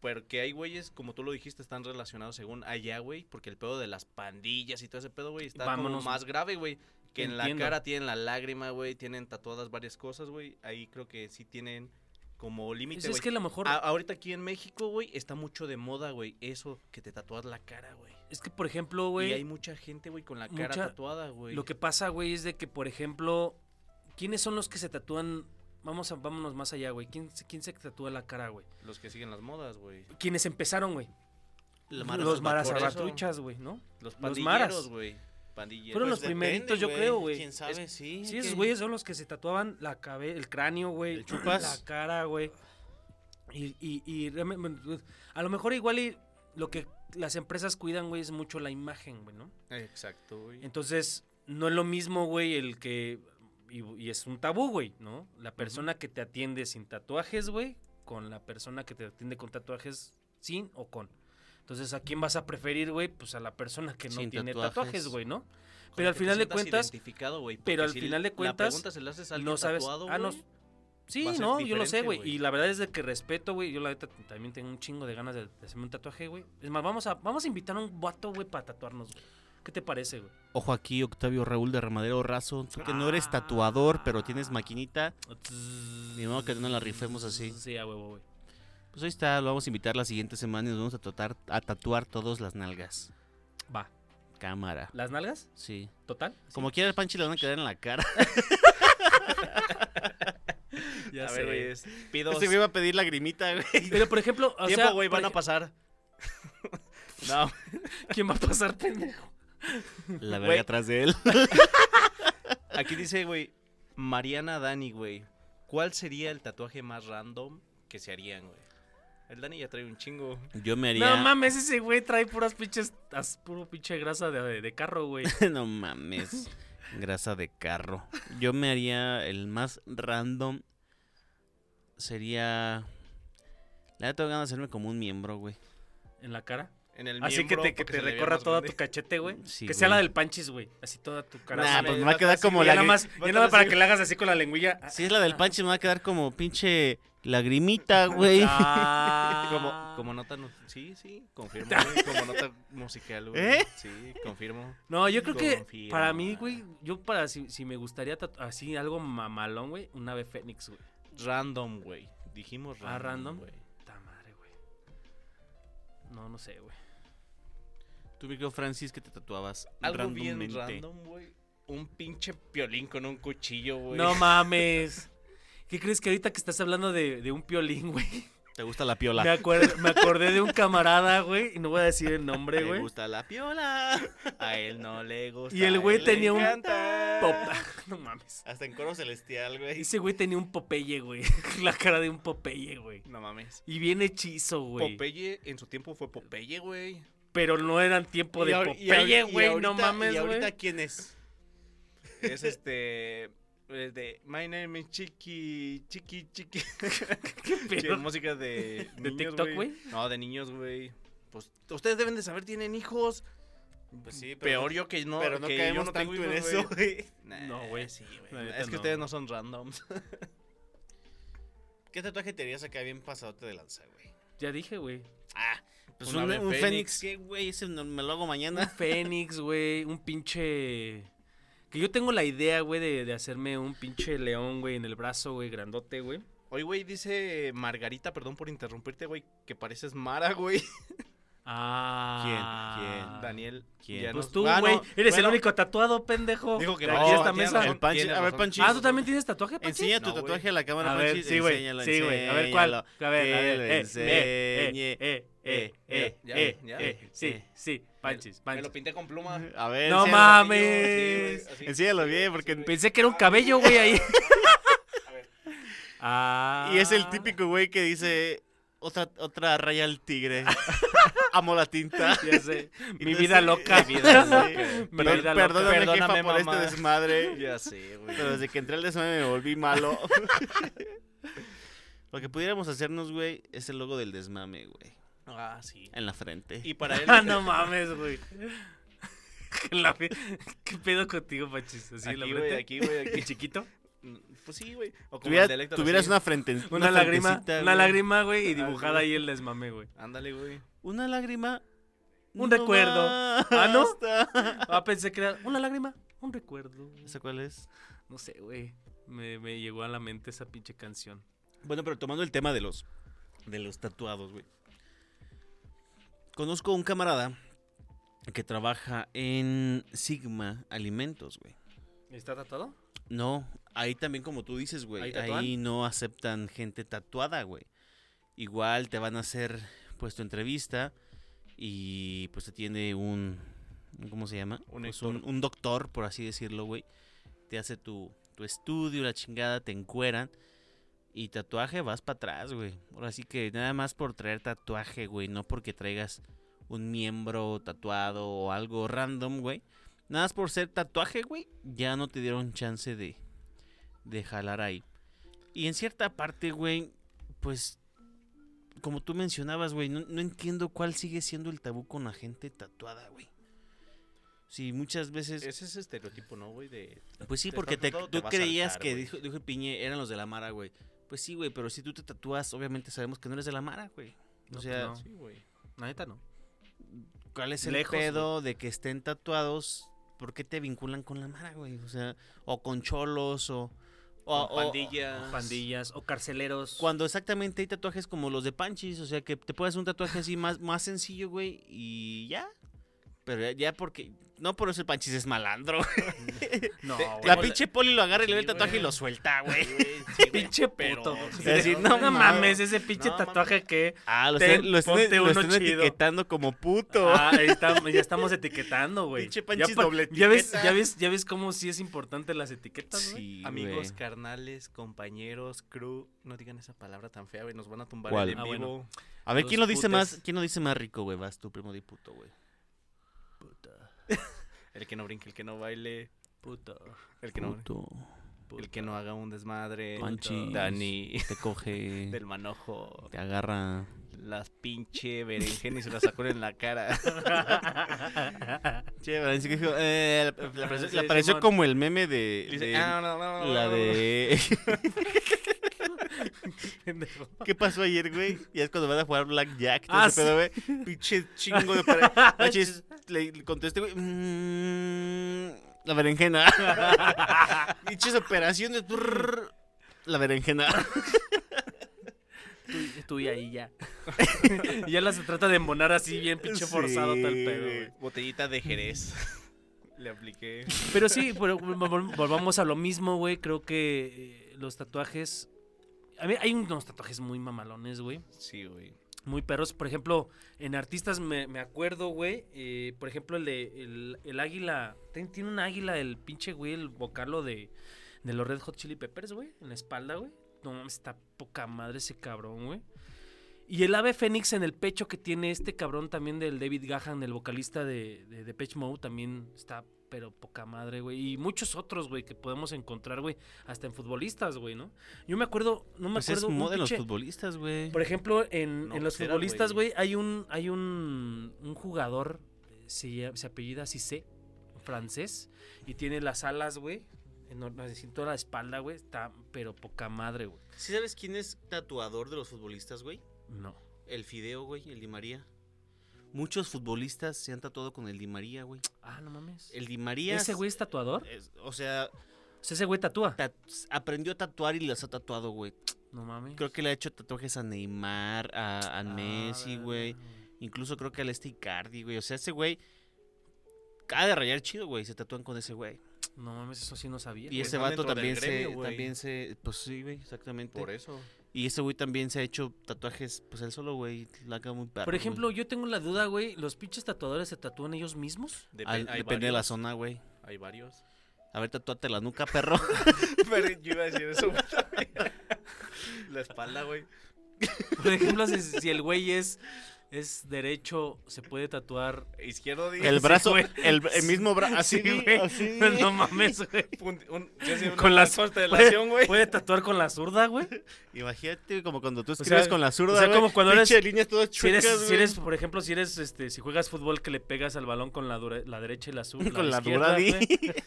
Porque hay güeyes, como tú lo dijiste, están relacionados según allá, güey. Porque el pedo de las pandillas y todo ese pedo, güey, está Vámonos. como más grave, güey. Que en la cara tienen la lágrima, güey. Tienen tatuadas varias cosas, güey. Ahí creo que sí tienen como límite, Pues güey. es que a lo mejor, A- ahorita aquí en México, güey, está mucho de moda, güey. Eso que te tatúas la cara, güey. es que por ejemplo, Y hay güey, mucha gente, güey, con la cara tatuada, güey. lo que pasa, güey, es de que, por ejemplo, ¿quiénes son los que se tatúan? Vamos a, vámonos más allá, güey. ¿Quién, se- ¿Quién se tatúa la cara, güey? Los que siguen las modas, güey. ¿Quiénes empezaron, güey? Los maras güey, ¿no? Los pandilleros, güey. Pandilleros. Fueron los primeritos, yo creo, güey. ¿Quién sabe? sí. Sí, esos güeyes son los que se tatuaban la cabe el cráneo, güey. Chupas. La cara, güey. Y, y, y realmente, a lo mejor igual y lo que las empresas cuidan, güey, es mucho la imagen, güey, ¿no? Exacto, güey. Entonces, no es lo mismo, güey, el que... Y, y es un tabú, güey, ¿no? La persona que te atiende sin tatuajes, güey, con la persona que te atiende con tatuajes sin o con. Entonces, ¿a quién vas a preferir, güey? Pues a la persona que no Sin tiene tatuajes. güey, ¿no? Con Pero al final de cuentas, pero al final de La cuentas, pregunta se la haces a alguien no sabes... tatuado, ah, no, Sí, no, yo lo sé, güey. Y la verdad es de que respeto, güey. Yo la neta también tengo un chingo de ganas de, de hacerme un tatuaje, güey. Es más, vamos a, vamos a invitar a un vato, güey, para tatuarnos, güey. ¿Qué te parece, güey? Ojo aquí, Octavio Raúl de Ramadero Razo. Tú que no eres tatuador, pero tienes maquinita. Ni modo que no la rifemos así. Sí, a huevo, güey. Pues ahí está, lo vamos a invitar la siguiente semana y nos vamos a, tatuar, a tatuar todos las nalgas. Va. Cámara. ¿Las nalgas? Sí. ¿Total? Como quiera el panchi le van a quedar en la cara. Ya a sé. ver, güey, es- pido Este güey va a pedir lagrimita, güey. Pero, por ejemplo, o tiempo, sea, güey, van a pasar. no, ¿Quién va a pasar, pendejo? La verga atrás de él. Aquí dice, güey, Mariana Dani, güey. ¿Cuál sería el tatuaje más random que se harían, güey? El Dani ya trae un chingo. Yo me haría. No mames, ese güey trae puras pinches. as- puro pinche grasa de, de carro, güey. no mames. Grasa de carro. Yo me haría el más random. Sería. La neta tengo ganas de hacerme como un miembro, güey. En la cara. En el Así que miembro, te, que te recorra toda grande. tu cachete, güey. Sí, que sea la del panchis, güey. Así toda tu cara. Nah, pues me va a quedar como ya la. nada más, ya nada más para que le hagas así con la lengüilla. Si es la del panche, me va a quedar como pinche lagrimita, güey. Ah. Como, como nota, sí, sí, confirmo, güey, como nota musical, güey. ¿Eh? Sí, confirmo. No, yo creo que para mí, güey, yo para si, si me gustaría así algo mamalón, güey, un ave fénix, güey. Random, güey. Dijimos random. Ah, random. güey. Puta madre, güey. No, no sé, güey. Tú, Vico Francis, que te tatuabas Algo bien randommente. random, güey. Un pinche piolín con un cuchillo, güey. No mames. ¿Qué crees que ahorita que estás hablando de, de un piolín, güey? ¿Te gusta la piola? Me, me acordé de un camarada, güey, y no voy a decir el nombre, ¿Te güey. gusta la piola? A él no le gusta. Y el güey tenía un encanta. Pop- No mames. Hasta en coro celestial, güey. Ese güey tenía un Popeye, güey. La cara de un Popeye, güey. No mames. Y bien hechizo, güey. Popeye en su tiempo fue Popeye, güey. Pero no eran tiempo de Popeye, güey. No mames, ¿Y ahorita güey. quién es? Es este. De My name is Chiqui, Chiqui, Chiqui. ¿Qué pedo? música de. ¿De niños, TikTok, güey? No, de niños, güey. Pues ustedes deben de saber, tienen hijos. Pues sí, Peor yo que no. pero no que caemos yo no tengo tanto en hijos, eso, güey. Nah, No, güey. Sí, güey. Es que no. ustedes no son randoms. ¿Qué tatuaje te harías acá bien pasadote de lanza, güey? Ya dije, güey. Ah, pues Un un, un fénix. ¿Qué, güey? Ese me lo hago Un mañana. Fénix, güey. Un pinche. Que yo tengo la idea, güey, de, de hacerme un pinche león, güey, en el brazo, güey, grandote, güey. Hoy, güey, dice Margarita, perdón por interrumpirte, güey, que pareces Mara, güey. Ah. ¿Quién? Daniel. ¿Quién? ya Pues nos- tú, Ah, güey. no, Eres el único tatuado, pendejo. Dijo que de no, aquí a esta mesa. razón. El Panchi, a ver, razón. Panchi. Ah, ¿tú también tienes tatuaje, Panchi? Enseña tu No, güey. tatuaje a la cámara, A ver, Panchi. sí, güey. enséñalo, Sí, güey. A ver, ¿cuál? enséñalo. A ver, a Que ver. lo Eh, eh, enseñe. eh, eh, eh, eh, Ya, eh, ya. eh, Sí, sí. Panchis, Me panchis. lo pinté con pluma. A ver, No enséñalo, mames. Así. Enséñalo bien, porque... Pensé que era un cabello, güey, ahí. Ah. Y es el típico güey que dice... Otra, otra raya al tigre. Amo la tinta. Ya sé. Mi vida loca. Mi vida loca. Mi Perdón- vida loca. perdóname, Perdóname, jefa, por mamá. este desmadre. Ya sé, güey. Pero desde que entré al desmadre me volví malo. Lo que pudiéramos hacernos, güey, es el logo del desmame, güey. Ah, sí. En la frente. Y para él. Ah, no mames, güey. ¿Qué pedo contigo, Pachis? Así Aquí, güey, aquí, güey, aquí. ¿Y chiquito? Pues sí, güey. O como Tuviera- el de Héctor, tuvieras así. una frente. Una, lágrima, frentecita, una güey. lágrima, güey, y Ah, dibujada ahí el desmame, güey. Ándale, güey. Una lágrima. Un recuerdo. ¿Ah, no? basta. Ah, pensé que era una lágrima, un recuerdo. ¿Esa cuál es? No sé, güey. Me, me llegó a la mente esa pinche canción. Bueno, pero tomando el tema de los de los tatuados, güey. Conozco un camarada que trabaja en Sigma Alimentos, güey. ¿Está tatuado? No, ahí también como tú dices, güey. ¿Ahí no aceptan gente tatuada, güey. Igual te van a hacer pues tu entrevista y pues te tiene un ¿cómo se llama? Un Pues, un doctor, por así decirlo, güey. Te hace tu, tu estudio, la chingada, te encueran y tatuaje vas para atrás, güey. Ahora sí que nada más por traer tatuaje, güey, no porque traigas un miembro tatuado o algo random, güey. Nada más por ser tatuaje, güey, ya no te dieron chance de, de jalar ahí. Y en cierta parte, güey, pues, como tú mencionabas, güey, no, no entiendo cuál sigue siendo el tabú con la gente tatuada, güey. Sí, muchas veces... Ese es estereotipo, ¿no, güey? De. Pues sí, porque te, tú te creías que dijo, dijo el Piñe eran los de la Mara, güey. Pues sí, güey, pero si tú te tatúas, obviamente sabemos que no eres de la Mara, güey. O No, sea, pues Sí, güey. La neta no. ¿cuál es el Lejos, pedo de que estén tatuados? ¿Por qué te vinculan con la Mara, güey? O sea, o con cholos, o... o- Con o- pandillas. Pandillas o carceleros. Cuando exactamente hay tatuajes como los de Panchis, o sea, que te puedes un tatuaje así más, más sencillo, güey, y ya. Pero ya, ya porque No por eso el Panchis es malandro. No, La güey. pinche Poli lo agarra y le ve el Sí, tatuaje y lo suelta, güey. Pinche pero- puto. Es decir, no no mames. ese pinche No tatuaje que. Ah, lo Ten, están, lo están chido. etiquetando como puto. Ah, ahí está- ya estamos etiquetando, güey. Pinche Ya, Panchis pa- doble ya ves, ya ves, ya ves cómo sí es importante las etiquetas, güey. Sí, Amigos, güey. carnales, compañeros, crew, no digan esa palabra tan fea, güey, nos van a tumbar ¿Cuál? el en Ah, bueno. vivo. A ver, ¿quién lo dice putes. más, quién lo dice más rico, güey? Vas tú, primo de puto, güey. El que no brinque, el que no baile, Puto. el que no, Puto. el que no haga un desmadre, Panchis. Dani, Te coge. del manojo, Te agarra. las pinche berenjenas y se las sacó en la cara. Che, que dijo, eh, le- le apareció, Sí, le apareció Simón. como el meme de, Dice, de- "Ah, no, no, no, la no, no". de. ¿Qué pasó ayer, güey? Y es cuando van a jugar Blackjack, Ah, ese pedo, güey. Pinche chingo de para... Panchis, le, le contesté, güey. "Mm, la berenjena. Pinches operaciones. brrr, la berenjena. Tú, tú y ahí ya. Y ya la se trata de embonar así bien pinche forzado Sí, pedo, güey. güey. Botellita de Jerez. Le apliqué. Pero sí, pero vol- vol- volvamos a lo mismo, güey. Creo que eh, los tatuajes. A mí hay unos tatuajes muy mamalones, güey. Sí, güey. Muy perros. Por ejemplo, en artistas me, me acuerdo, güey. eh, por ejemplo, el de el, el águila. ten- Tiene un águila, el pinche, güey, el vocalo de, de los Red Hot Chili Peppers, güey. En la espalda, güey. No mames, está poca madre ese cabrón, güey. Y el ave fénix en el pecho que tiene este cabrón también del David Gahan, el vocalista de, de Depeche Mode, también está pero poca madre, güey. Y muchos otros, güey, que podemos encontrar, güey, hasta en futbolistas, güey, ¿no? Yo me acuerdo, no me Pues es acuerdo. un moda de los futbolistas, güey. por ejemplo, en, No, en los pues era, futbolistas, güey. hay un, hay un, un jugador, se, se apellida Cissé, francés, y tiene las alas, güey, en toda la espalda, güey, está, pero poca madre, güey. ¿Sí sabes quién es tatuador de los futbolistas, güey? No. El Fideo, güey, el Di María. Muchos futbolistas se han tatuado con el Di María, güey. Ah, no mames. El Di María... ¿Ese güey es tatuador? es- o sea, O sea, ese güey tatúa. tat- aprendió a tatuar y las ha tatuado, güey. No mames. Creo que le ha hecho tatuajes a Neymar, a, a Ah, Messi, güey. Incluso creo que al este Icardi, güey. O sea, ese güey... Acaba de rayar chido, güey. Se tatúan con ese güey. No mames, eso sí no sabía. Y ese vato también se... también se... Pues sí, güey, exactamente. Por eso. Y ese güey también se ha hecho tatuajes, pues él solo, güey. La haga muy perro, Por güey. ejemplo, yo tengo la duda, güey, ¿los pinches tatuadores se tatúan ellos mismos? Al- depende de la zona, güey. Hay varios. A ver, tatúate la nuca, perro. Pero yo iba a decir eso. la espalda, güey. Por ejemplo, si, si el güey es, es derecho, se puede tatuar. Izquierdo, El Sí, brazo, güey. el, el mismo brazo, así, Sí, güey. así. No mames, güey. Un, un, sí, Con las- constelación, güey. Puede tatuar con la zurda, güey. Imagínate como cuando tú sea, escribes con la zurda, o sea, güey, como cuando eres- pinche líneas todas Si eres, si por ejemplo, si eres, este, si juegas fútbol que le pegas al balón con la, dura- la derecha y la zurda. con la dura, güey.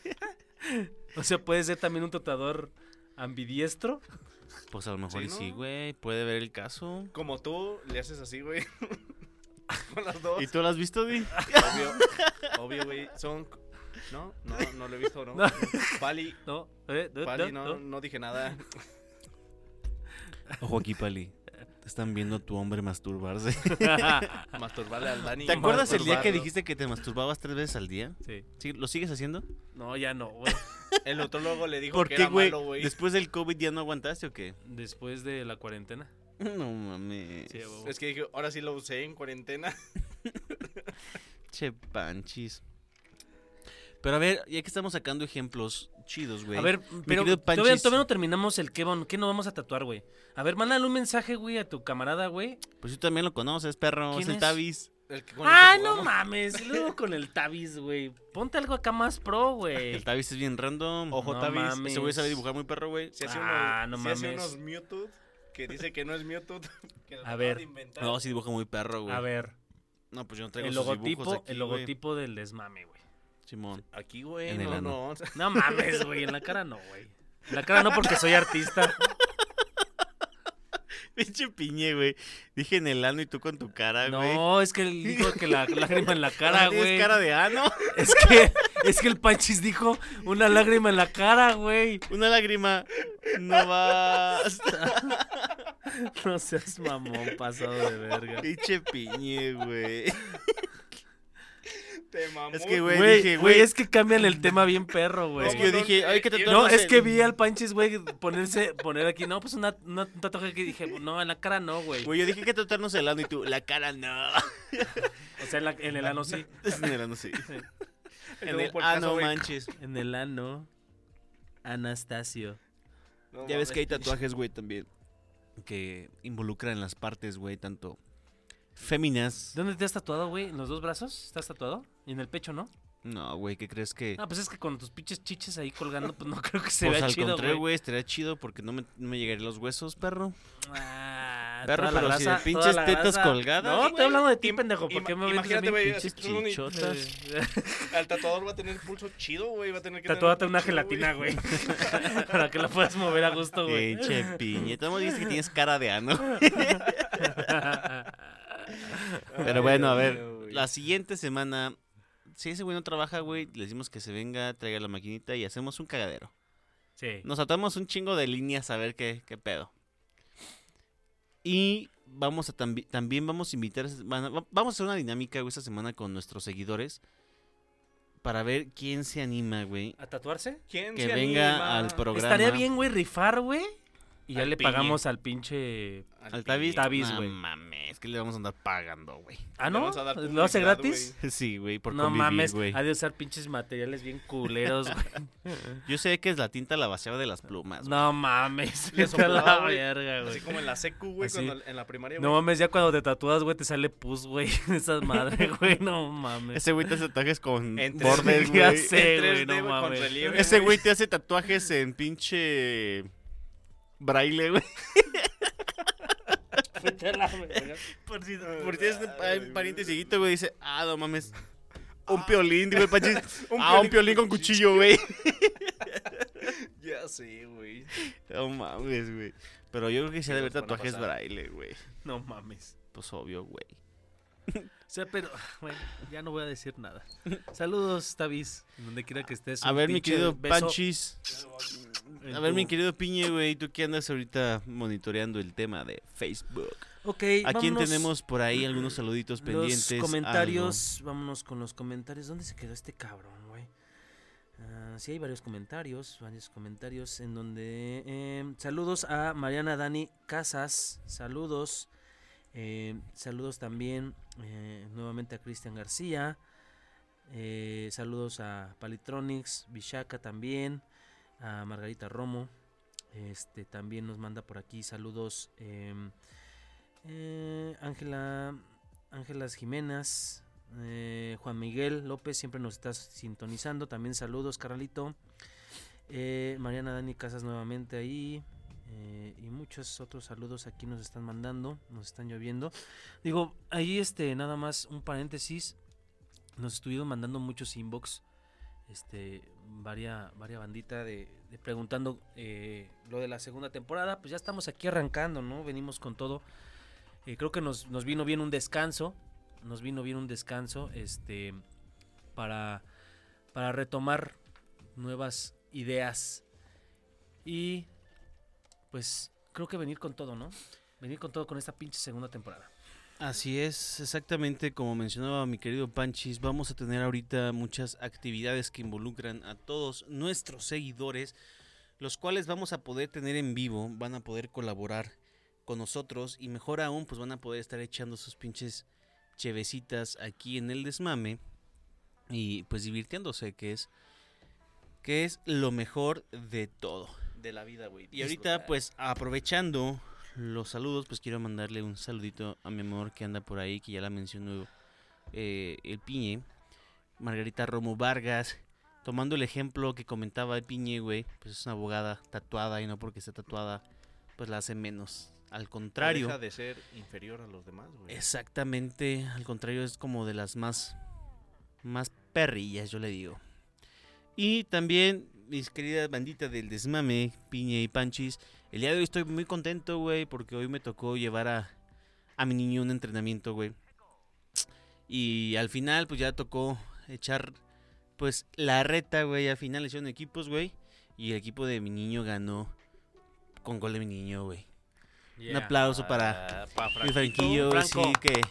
O sea, puede ser también un tatuador ambidiestro. Pues a lo mejor Sí, y sí, güey, puede ver el caso. Como tú le haces así, güey. Con las dos. ¿Y tú lo has visto, Di? Obvio, obvio, güey. Son. No, no, no lo he visto, no. No. Pali, No, eh, no, Pali, no, no, no. no dije nada. Ojo aquí, Pali. Te están viendo a tu hombre masturbarse. Masturbarle al Dani. ¿Te acuerdas el día que dijiste que te masturbabas tres veces al día? Sí. ¿Sí? ¿Lo sigues haciendo? No, ya no, güey. El otrólogo le dijo ¿Por que qué, era güey? malo, güey. ¿Después del COVID ya no aguantaste o qué? Después de la cuarentena. No mames. Sí. Es que dije, ahora sí lo usé en cuarentena. Che, panchis. Pero a ver, ya que estamos sacando ejemplos chidos, güey. A ver, pero todavía, no terminamos el qué, bon- qué no vamos a tatuar, güey. A ver, mándale un mensaje, güey, a tu camarada, güey. Pues tú también lo conoces, perro. ¿Quién Es el es? Tavis. El que- el Ah, no mames. Luego con el Tavis, güey. Ponte algo acá más pro, El güey. Tavis es bien random. Ojo, No Tavis. mames. Ese güey sabe dibujar muy perro, güey. Si hace, Ah, unos, no si hace mames. unos Mewtwo que dice que no es Mewtwo. que lo A ver. de inventar. No, sí dibuja muy perro, güey. A ver, No, pues yo no traigo el logotipo, dibujos aquí, el logotipo del desmame, güey. Simón. Aquí, güey, En el no, ano. no. No mames, güey. En la cara no, güey. En la cara no porque soy artista. Pinche piñe, güey. Dije en el ano y tú con tu cara, güey. No, es que él dijo que la lágrima en la cara, Ah, ¿Tienes güey. cara de ano? Es que, es que el Panchis dijo una lágrima en la cara, güey. Una lágrima. No basta. No seas mamón, pasado de verga. Pinche piñe, güey. Te. Es que, güey, Güey, dije, güey, es que cambian el tema bien perro, güey. Es que yo dije, no, ay, que te No, es que vi al Panchis, güey, ponerse, poner aquí, no, pues una, una- un tatuaje que dije, no, en la cara no, güey. Güey, yo dije que tratarnos el ano y tú, la cara no. O sea, en, la- en el ano sí. en el ano sí. En Luego el ano manches. En el ano, Anastasio. no Ya ves que hay tatuajes, güey, también. Que involucran las partes, güey, tanto féminas. ¿Dónde te has tatuado, güey? ¿En los dos brazos? ¿Estás tatuado? ¿Y en el pecho, no? No, güey, ¿qué crees que...? Ah, pues es que con tus pinches chiches ahí colgando, pues no creo que se pues vea al chido, contrario, güey. güey, estaría chido porque no me, no me llegarían los huesos, perro. Ah, Perro, pero si de grasa- pinches tetas grasa. colgadas, No, estoy hablando de ti, pendejo. ¿Por qué me imagínate, güey, Pinches chichotas. Al tatuador va a tener pulso chido, güey. Va a tener que. Tatúate tener una chido, gelatina, güey. Para que la puedas mover a gusto, güey. Pinche piñe. Tú dices que tienes cara de ano. Pero bueno, a ver, la siguiente semana, si ese güey no trabaja, güey, le decimos que se venga, traiga la maquinita y hacemos un cagadero. Sí. Nos atamos un chingo de líneas a ver qué, qué pedo. Y vamos a tambi- también vamos a invitar, vamos a hacer una dinámica güey, esta semana con nuestros seguidores para ver quién se anima, güey, ¿A tatuarse? ¿Quién que se venga anima? al programa. Estaría bien, güey, rifar, güey. Y ya Al le piñe. pagamos al pinche. Al Tavis. Tavis, No güey. mames, que le vamos a andar pagando, güey. Ah, ¿no? ¿Lo hace gratis? Sí, güey, por no convivir, mames, güey. ha de usar pinches materiales bien culeros, güey. Yo sé que es la tinta la vaciaba de las plumas. güey. No mames, Le vete a la soplaba, güey. verga, Así güey. como en la secu, güey, en la primaria, No güey. mames, ya cuando te tatúas, güey, te sale pus, güey. Esa madre, güey, no mames. Ese güey te hace tatuajes con En bordes, 3D, Ya güey. sé, güey, 3D, no güey, con mames. relieve, Ese güey te hace tatuajes en pinche braille, güey. Por si, por si tienes un pariente cieguito, güey, dice, ah, no mames. Un piolín, güey, Panchis. Un ah, un piolín con cuchillo, güey. Ya sé, güey. No mames, güey. Pero yo creo que sí ha de haber tatuajes braille, güey. No mames. Pues obvio, güey. O sea, pero, bueno, ya no voy a decir nada. Saludos, Tavis, donde quiera que estés. A ver, mi querido beso Panchis. A ver, mi querido Piñe, güey, tú que andas ahorita monitoreando el tema de Facebook. Ok, ¿A quién tenemos por ahí algunos saluditos pendientes? Los comentarios, vámonos con los comentarios. ¿Dónde se quedó este cabrón, güey? Ah, sí, hay varios comentarios, varios comentarios en donde... eh, saludos a Mariana Dani Casas, saludos. Eh, saludos también eh, nuevamente a Cristian García. eh, saludos a Palitronics, Vishaka también, a Margarita Romo. Este también nos manda por aquí saludos em, Ángela Ángelas Jiménez, Juan Miguel López, siempre nos estás sintonizando. También saludos, carnalito. Eh, Mariana Dani Casas nuevamente ahí. Eh, y muchos otros saludos aquí nos están mandando, nos están lloviendo. Digo, ahí este, nada más un paréntesis. Nos estuvieron mandando muchos inbox. Este, varia, varia bandita de, preguntando eh, lo de la segunda temporada. Pues ya estamos aquí arrancando, ¿no? Venimos con todo. Eh, creo que nos, nos vino bien un descanso. Nos vino bien un descanso. Este. Para. Para retomar nuevas ideas. Y. Pues. Creo que venir con todo, ¿no? Venir con todo con esta pinche segunda temporada. Así es, exactamente como mencionaba mi querido Panchis, vamos a tener ahorita muchas actividades que involucran a todos nuestros seguidores, los cuales vamos a poder tener en vivo, van a poder colaborar con nosotros y mejor aún, pues van a poder estar echando sus pinches chevecitas aquí en el desmame y pues divirtiéndose, que es que es lo mejor de todo. De la vida, güey. Y ahorita, pues, aprovechando los saludos, pues quiero mandarle un saludito a mi amor que anda por ahí, que ya la mencionó eh, el Piñe. Margarita Romo Vargas, tomando el ejemplo que comentaba el Piñe, güey, pues es una abogada tatuada y no porque esté tatuada, pues la hace menos. Al contrario. Deja de ser inferior a los demás, güey. Exactamente, al contrario es como de las más más perrillas, yo le digo. Y también mis queridas banditas del desmame, Piña y Panchis, el día de hoy estoy muy contento, güey, porque hoy me tocó llevar a, a mi niño un entrenamiento, güey. Y al final pues ya tocó echar pues la reta, güey, al final hicieron equipos, güey, y el equipo de mi niño ganó con gol de mi niño, güey. Un aplauso para pa' mi. Franquillo, güey, sí, que,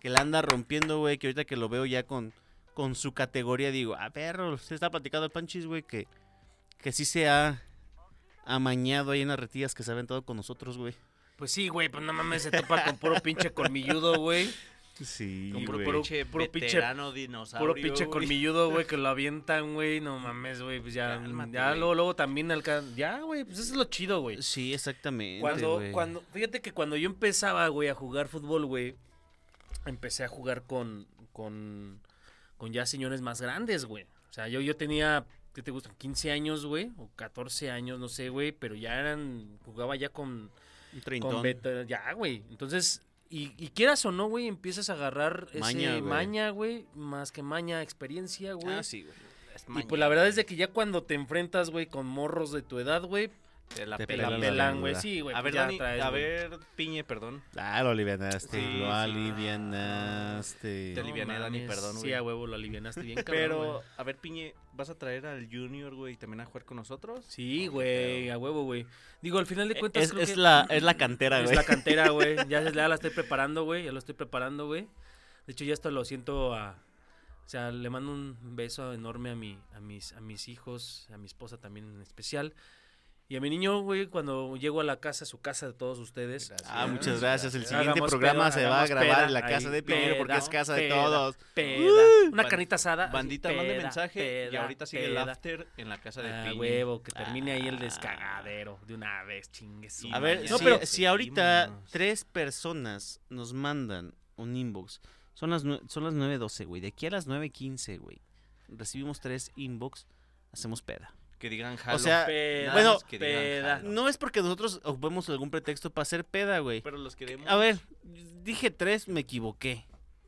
que la anda rompiendo, güey. Que ahorita que lo veo ya con, con su categoría, digo, a perro, se está platicando el Panchis, güey, que, que sí se ha amañado ahí en las retillas que se ha aventado con nosotros, güey. Pues sí, güey, pues no mames, se topa con puro pinche colmilludo, güey. Sí, Con puro- puro- pinche puro pinche- dinosaurio. Puro pinche güey. colmilludo, güey, que lo avientan, güey. No mames, güey, pues ya, Cálmate, ya güey. luego, luego también alcanza. Ya, güey, pues eso es lo chido, güey. Sí, exactamente, Cuando, güey. cuando, fíjate que cuando yo empezaba, güey, a jugar fútbol, güey, empecé a jugar con, con, con ya señores más grandes, güey. O sea, yo, yo tenía, ¿qué te gustan? 15 años, güey, o 14 años, no sé, güey, pero ya eran, jugaba ya con, con veta- ya, güey. Entonces, y, y quieras o no, güey, empiezas a agarrar Maña, ese güey. maña, güey, más que maña, experiencia, güey. Ah, sí, güey. Y pues la verdad es de que ya cuando te enfrentas, güey, con morros de tu edad, güey, Te la te pelan, la pelan la pelan, güey. Sí, güey. A pues ver, ya Dani, traes, a ver, Piñe, perdón. Ah, lo alivianaste, Sí, lo sí. alivianaste. Te aliviané, Dani, perdón, Sí, güey. a huevo, lo alivianaste bien, cabrón, Pero, a ver, Piñe, ¿vas a traer al Junior, güey, también a jugar con nosotros? Sí, güey, a huevo, güey. Digo, al final de cuentas Es, creo es que la, es la cantera, es güey. la cantera, güey. Ya, ya la estoy preparando, güey. Ya lo estoy preparando, güey. De hecho, ya esto lo siento a... O sea, le mando un beso enorme a, mi, a, mis, a mis hijos, a mi esposa también en especial. Y a mi niño, güey, cuando llego a la casa, a su casa de todos ustedes. Gracias. Ah, muchas gracias. El siguiente Hagamos programa peda, se va a grabar peda, en la casa ahí, de Piñero porque es casa de todos. Peda. Una carnita asada. Bandita, mande peda, mensaje y ahorita sigue el after en la casa de Ah, huevo, que termine ahí el Ah. descagadero de una vez, chingue su Y A ver, No, pero- si ahorita seguimos. tres personas nos mandan un inbox, son las, son las 9.12, güey. De aquí a las 9.15, güey, recibimos tres inbox, hacemos peda. Que digan jalo. O sea, Peda, bueno, que peda. No es porque nosotros ocupemos algún pretexto para hacer peda, güey. Pero los queremos. A ver, dije tres, me equivoqué.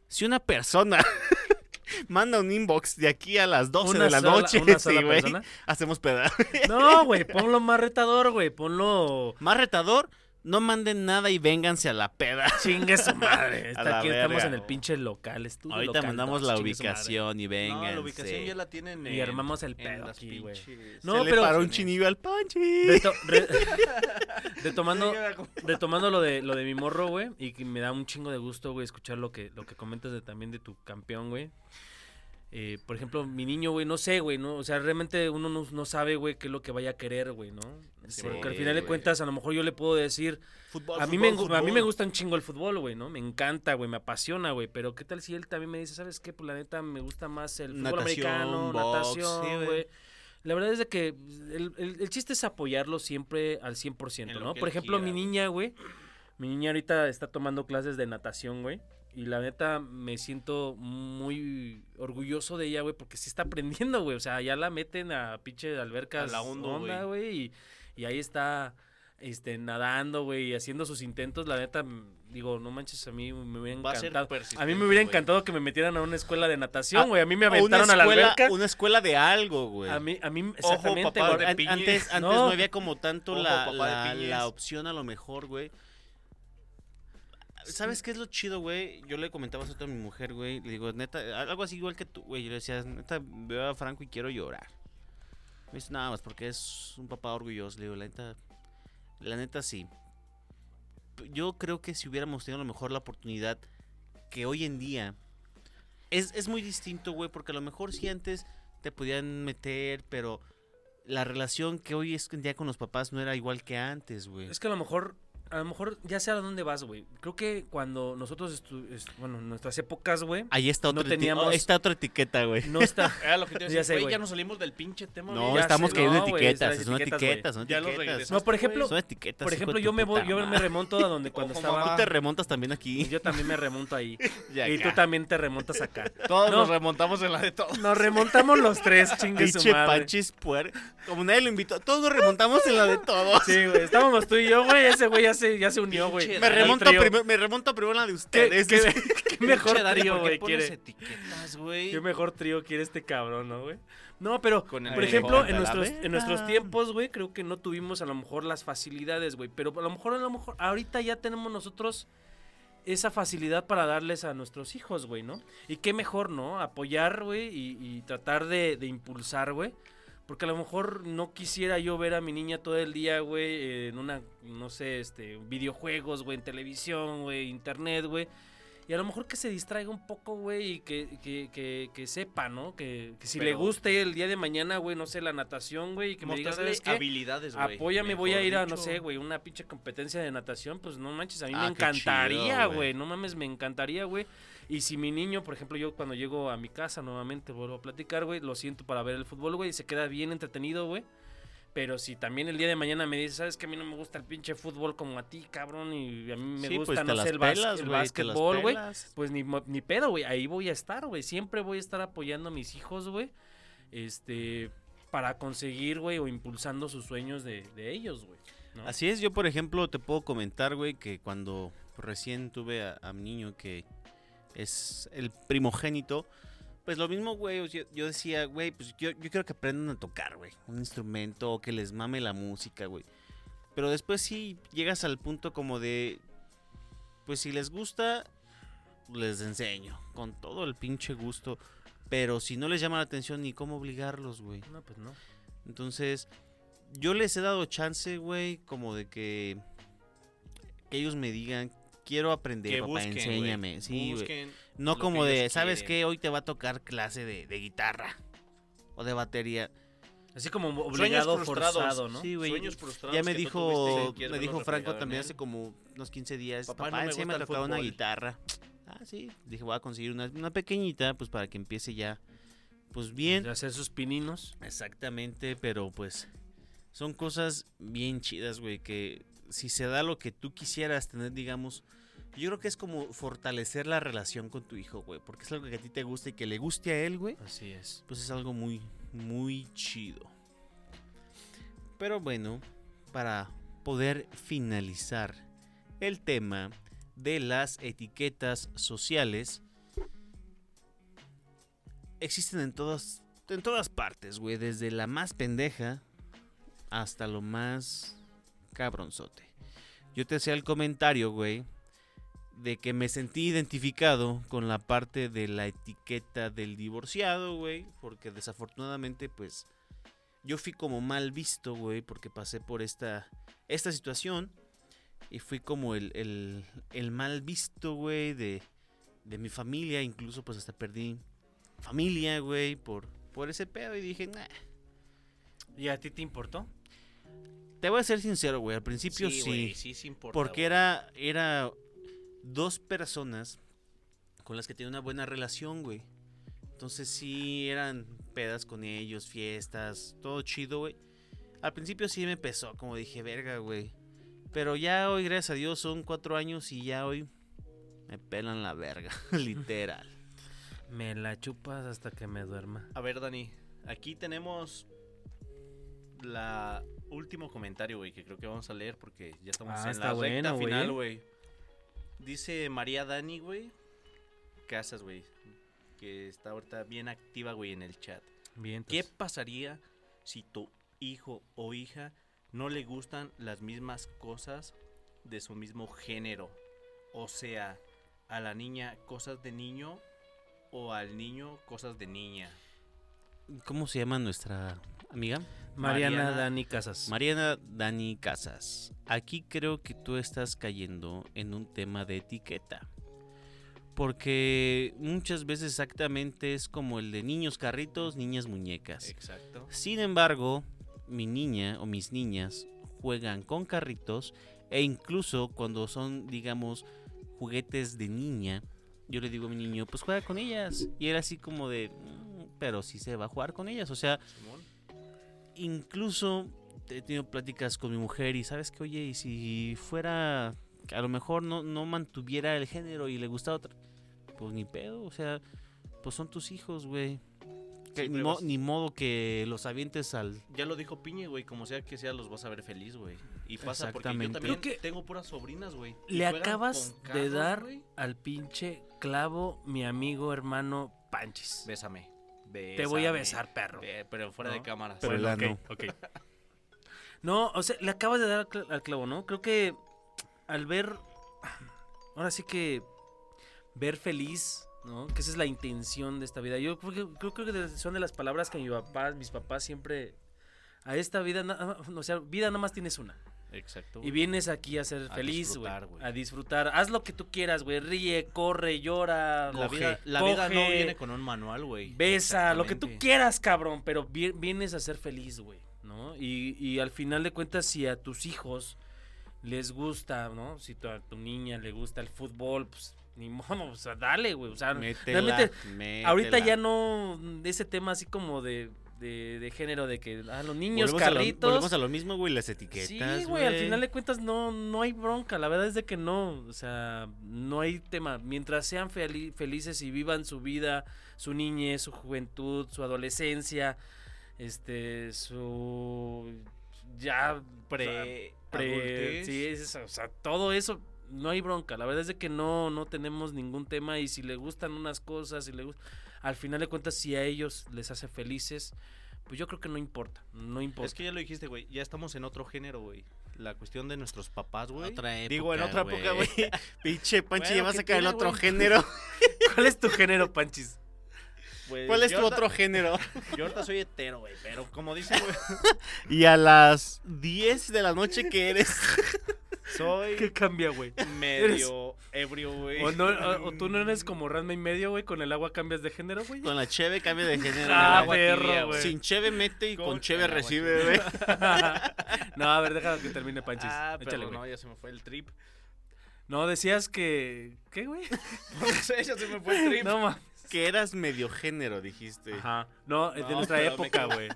Si una persona manda un inbox de aquí a las 12 Una de la sola- noche, una sí, güey, hacemos peda. No, güey, ponlo más retador, güey. Ponlo. Más retador, no manden nada y vénganse a la peda. Chingue su madre. Está aquí, estamos en el pinche local. estudio Ahorita local mandamos la ubicación y No, vénganse. la ubicación ya la tienen Y armamos el pedo aquí, güey. No, Se le pero- paró un chinillo al Panchi. Reto- re- retomando, retomando lo de lo de mi morro, güey, y que me da un chingo de gusto, güey, escuchar lo que lo que comentas de, también de tu campeón, güey. Eh, por ejemplo, mi niño, güey, no sé, güey, ¿no? O sea, realmente uno no, no sabe, güey, qué es lo que vaya a querer, güey, ¿no? Sí, Porque al final de cuentas, a lo mejor yo le puedo decir, Fútbol, a mí, fútbol, me, a mí me gusta un chingo el fútbol, güey, ¿no? Me encanta, güey, me apasiona, güey. Pero ¿qué tal si él también me dice, ¿sabes qué? Pues la neta me gusta más el fútbol Natación, americano, box, natación, sí, güey. güey. La verdad es de que el, el- el chiste es apoyarlo siempre al 100%, En ¿no? Por ejemplo, mi quiera, niña, güey. Mi niña ahorita está tomando clases de natación, güey. Y la neta me siento muy orgulloso de ella, güey, porque sí está aprendiendo, güey. O sea, ya la meten a pinche albercas A la honda, güey. Y, y ahí está este, nadando, güey, y haciendo sus intentos. La neta, m- digo, no manches, a mí me hubiera Va a encantado. A persistente, mí me hubiera encantado que me metieran a una escuela de natación, Ah, güey. A mí me A aventaron a la alberca. Una escuela de algo, güey. A mí, a mí, Ojo, exactamente, papá, güey. de antes, antes No. no. había como tanto Ojo, la, papá la opción a lo mejor, güey. ¿Sabes qué es lo chido, güey? Yo le comentaba eso a mi mujer, güey. Le digo, neta, algo así igual que tú, güey. Yo le decía, neta, veo a Franco y quiero llorar. Me dice, nada más porque es un papá orgulloso. Le digo, la neta, la neta sí. Yo creo que si hubiéramos tenido a lo mejor la oportunidad que hoy en día es, es muy distinto, güey, porque a lo mejor sí antes te podían meter, pero la relación que hoy es en día con los papás no era igual que antes, güey. Es que a lo mejor, a lo mejor ya sé a dónde vas, güey. Creo que cuando nosotros, bueno, en nuestras épocas, güey, Ahí está no teníamos- oh, está otra etiqueta, güey. no está. Era lo que te Ya güey, nos salimos del pinche tema. No, ya estamos cayendo no, etiquetas, son etiquetas, etiquetas, son Ya etiquetas. regresaste, No, por ejemplo, Son etiquetas. por ejemplo, yo me voy, yo me remonto a donde cuando Ojo, estaba. Tú te remontas también aquí. Yo también me remonto ahí. Y tú también te remontas acá. Todos No. nos remontamos en la de todos. Nos remontamos los tres, chingue su Pinche madre. Panchis puer. Como nadie lo invitó, todos nos remontamos en la de todos. Sí, güey, estábamos tú y yo, güey. Ese güey ya se, ya se unió, güey. Me remonto, primero, me remonto primero la de ¿Qué, ustedes. qué- qué mejor Pinche Dani, trío, ¿por qué güey, quiere? etiquetas, güey? Qué mejor trío quiere este cabrón, ¿no, güey? No, pero, Con el por mejor ejemplo, en nuestros, en nuestros tiempos, güey, creo que no tuvimos a lo mejor las facilidades, güey. Pero a lo mejor, a lo mejor, ahorita ya tenemos nosotros esa facilidad para darles a nuestros hijos, güey, ¿no? Y qué mejor, ¿no? Apoyar, güey, y, y tratar de, de impulsar, güey. Porque a lo mejor no quisiera yo ver a mi niña todo el día, güey, en una, no sé, este, videojuegos, güey, en televisión, güey, internet, güey. Y a lo mejor que se distraiga un poco, güey, y que, que, que, que sepa, ¿no? Que, que si le guste el día de mañana, güey, no sé, la natación, güey, y que me diga, ¿sabes qué? habilidades, güey. Apóyame, voy a ir a, no sé, güey, una pinche competencia de natación, pues no manches, a mí Ah, me encantaría, güey, no mames, me encantaría, güey. Y si mi niño, por ejemplo, yo cuando llego a mi casa nuevamente vuelvo a platicar, güey, lo siento para ver el fútbol, güey, y se queda bien entretenido, güey. Pero si también el día de mañana me dice, ¿sabes que a mí no me gusta el pinche fútbol como a ti, cabrón? Y a mí me Sí, gusta, pues, no sé, el, pelas, el las básquetbol, güey. Pues ni, ni pedo, güey. Ahí voy a estar, güey. Siempre voy a estar apoyando a mis hijos, güey. Este, para conseguir, güey, o impulsando sus sueños de, de ellos, güey. ¿no? Así es, yo por ejemplo te puedo comentar, güey, que cuando recién tuve a, a mi niño que es el primogénito, pues lo mismo, güey, yo, yo decía, güey, pues yo, yo quiero que aprendan a tocar, güey, un instrumento, o que les mame la música, güey. Pero después sí llegas al punto como de, pues si les gusta, les enseño, con todo el pinche gusto. Pero si no les llama la atención, ni cómo obligarlos, güey. No, pues no. Entonces, yo les he dado chance, güey, como de que, que ellos me digan, quiero aprender, Que papá, busquen, enséñame. Sí. Busquen No como de, ¿sabes quieren. qué? Hoy te va a tocar clase de, de guitarra o de batería. Así como obligado, forzado, ¿no? Sí, güey. Sueños frustrados Ya me dijo, me dijo Franco también hace como unos 15 días. Papá, Papá, no me enséñame a gusta el tocar una fútbol". guitarra. Ah, sí. Dije, voy a conseguir una, una pequeñita, pues para que empiece ya, pues bien. De hacer sus pininos. Exactamente, pero pues son cosas bien chidas, güey, que si se da lo que tú quisieras tener, digamos, yo creo que es como fortalecer la relación con tu hijo, güey, porque es algo que a ti te gusta y que le guste a él, güey, Así es. pues es algo muy, muy chido. Pero bueno, para poder finalizar el tema de las etiquetas sociales, existen en todas, en todas partes, güey, desde la más pendeja hasta lo más cabronzote. Yo te hacía el comentario, güey, de que me sentí identificado con la parte de la etiqueta del divorciado, güey, porque desafortunadamente, pues, yo fui como mal visto, güey, porque pasé por esta, esta situación y fui como el, el, el mal visto, güey, de, de mi familia, incluso pues hasta perdí familia, güey, por, por ese pedo y dije, nah. ¿Y a ti te importó? Te voy a ser sincero, güey, al principio sí. güey, sí, sí importa, Porque era, era dos personas con las que tenía una buena relación, güey. Entonces sí eran pedas con ellos, fiestas, todo chido, güey. Al principio sí me pesó, como dije, verga, güey. Pero ya hoy, gracias a Dios, son cuatro años y ya hoy me pelan la verga, literal. Me la chupas hasta que me duerma. A ver, Dani, aquí tenemos la último comentario, güey, que creo que vamos a leer porque ya estamos Ah, en la bueno, recta güey. final, güey. Dice María Dani, güey, Casas, güey, que está ahorita bien activa, güey, en el chat. Bien. ¿Qué pasaría si tu hijo o hija no le gustan las mismas cosas de su mismo género? O sea, a la niña cosas de niño o al niño cosas de niña. ¿Cómo se llama nuestra amiga? Mariana, Mariana- Dani Casas. Mariana Dani Casas, aquí creo que tú estás cayendo en un tema de etiqueta. Porque muchas veces exactamente es como el de niños carritos, niñas muñecas. Exacto. Sin embargo, mi niña o mis niñas juegan con carritos e incluso cuando son, digamos, juguetes de niña, yo le digo a mi niño, pues juega con ellas. Y era así como de, "Mm, pero sí se va a jugar con ellas. O sea, Simón. Incluso he tenido pláticas con mi mujer y sabes que, oye, y si fuera, que a lo mejor no, no mantuviera el género y le gustaba otra, pues ni pedo, o sea, pues son tus hijos, güey. Que Sí, ni, pero mo- vas- ni modo que los avientes al... Ya lo dijo Piñe, güey, como sea que sea, los vas a ver feliz, güey. Y pasa porque yo Exactamente. también que tengo puras sobrinas, güey. Le acabas de dar al pinche clavo, mi amigo hermano Panchis. Bésame. Te voy a besar, perro. Pero fuera ¿No? de cámaras. Pero Bueno, el ok, ano. ok. No, o sea, le acabas de dar al cla- al clavo, ¿no? Creo que al ver, ahora sí que ver feliz, ¿no? Que esa es la intención de esta vida. Yo creo que, creo, creo que de- son de las palabras que mi papá, mis papás siempre, a esta vida, na- o sea, vida nada más tienes una. Exacto. Y vienes aquí a ser A feliz, güey. disfrutar, güey. A disfrutar. Haz lo que tú quieras, güey. Ríe, corre, llora. La vida, la vida no viene con un manual, güey. Besa, lo que tú quieras, cabrón. Pero vi- vienes a ser feliz, güey. ¿No? Y, y al final de cuentas, si a tus hijos les gusta, ¿no? Si tu- a tu niña le gusta el fútbol, pues ni modo, o sea, dale, güey. O sea, Métela, realmente ahorita métela. ya no ese tema así como de, de, de género de que a los niños volvemos a, lo, carritos. volvemos a lo mismo, güey, las etiquetas. Sí, güey, al final de cuentas no, no hay bronca, la verdad es de que no, o sea, no hay tema. Mientras sean feli- felices y vivan su vida, su niñez, su juventud, su adolescencia, este, su ya Pre, pre, adultez. sí, es eso, o sea, todo eso no hay bronca. La verdad es de que no, no tenemos ningún tema y si le gustan unas cosas, si le al final de cuentas si a ellos les hace felices, pues yo creo que no importa, no importa. Es que ya lo dijiste, güey. Ya estamos en otro género, güey. La cuestión de nuestros papás, güey. Otra Digo, en otra época, güey. Pinche Panchi, Bueno, ya vas ¿qué a caer tiene, otro género. ¿Cuál es tu género, Panchis? Pues, ¿Cuál es tu ahorita- otro género? Yo ahorita soy hetero, güey. Pero como dicen, güey. Y a las 10 de la noche que eres. Soy ¿Qué cambia, güey? medio ebrio, güey. O, no, o, o tú no eres como Ranma y medio, güey, con el agua cambias de género, güey. Con la cheve cambia de género. Ah, agua perro, güey. Sin cheve mete y Con con cheve recibe, güey. no, a ver, déjalo que termine Panchis. Ah, Échale, pero no, ya se me fue el trip. No, decías que... ¿Qué, güey? ya se me fue el trip. No, ma. Que eras medio género, dijiste. Ajá. No, es de No, nuestra época, güey.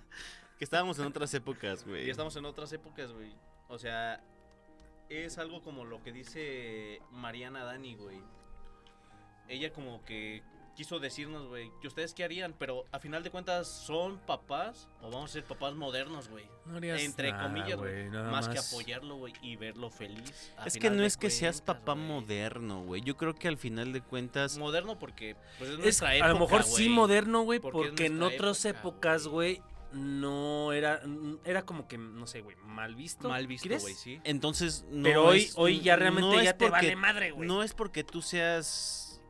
Que estábamos en otras épocas, güey. Y estamos en otras épocas, güey. O sea, es algo como lo que dice Mariana Dani, güey. Ella como que quiso decirnos, güey, que ustedes qué harían, pero a final de cuentas son papás o vamos a ser papás modernos, güey. No harías Entre nada, comillas, güey. Más, que apoyarlo, güey, y verlo feliz. a Es que no es que seas papá moderno, güey. Yo creo que al final de cuentas. Moderno porque pues es Es, nuestra a época, lo mejor sí moderno, güey, Porque en otras época, épocas, güey. No era... Era como que, no sé, güey, mal visto. Mal visto, güey, sí. Entonces, no Pero hoy, es- hoy ya realmente ya te porque- vale madre, güey. No es porque tú seas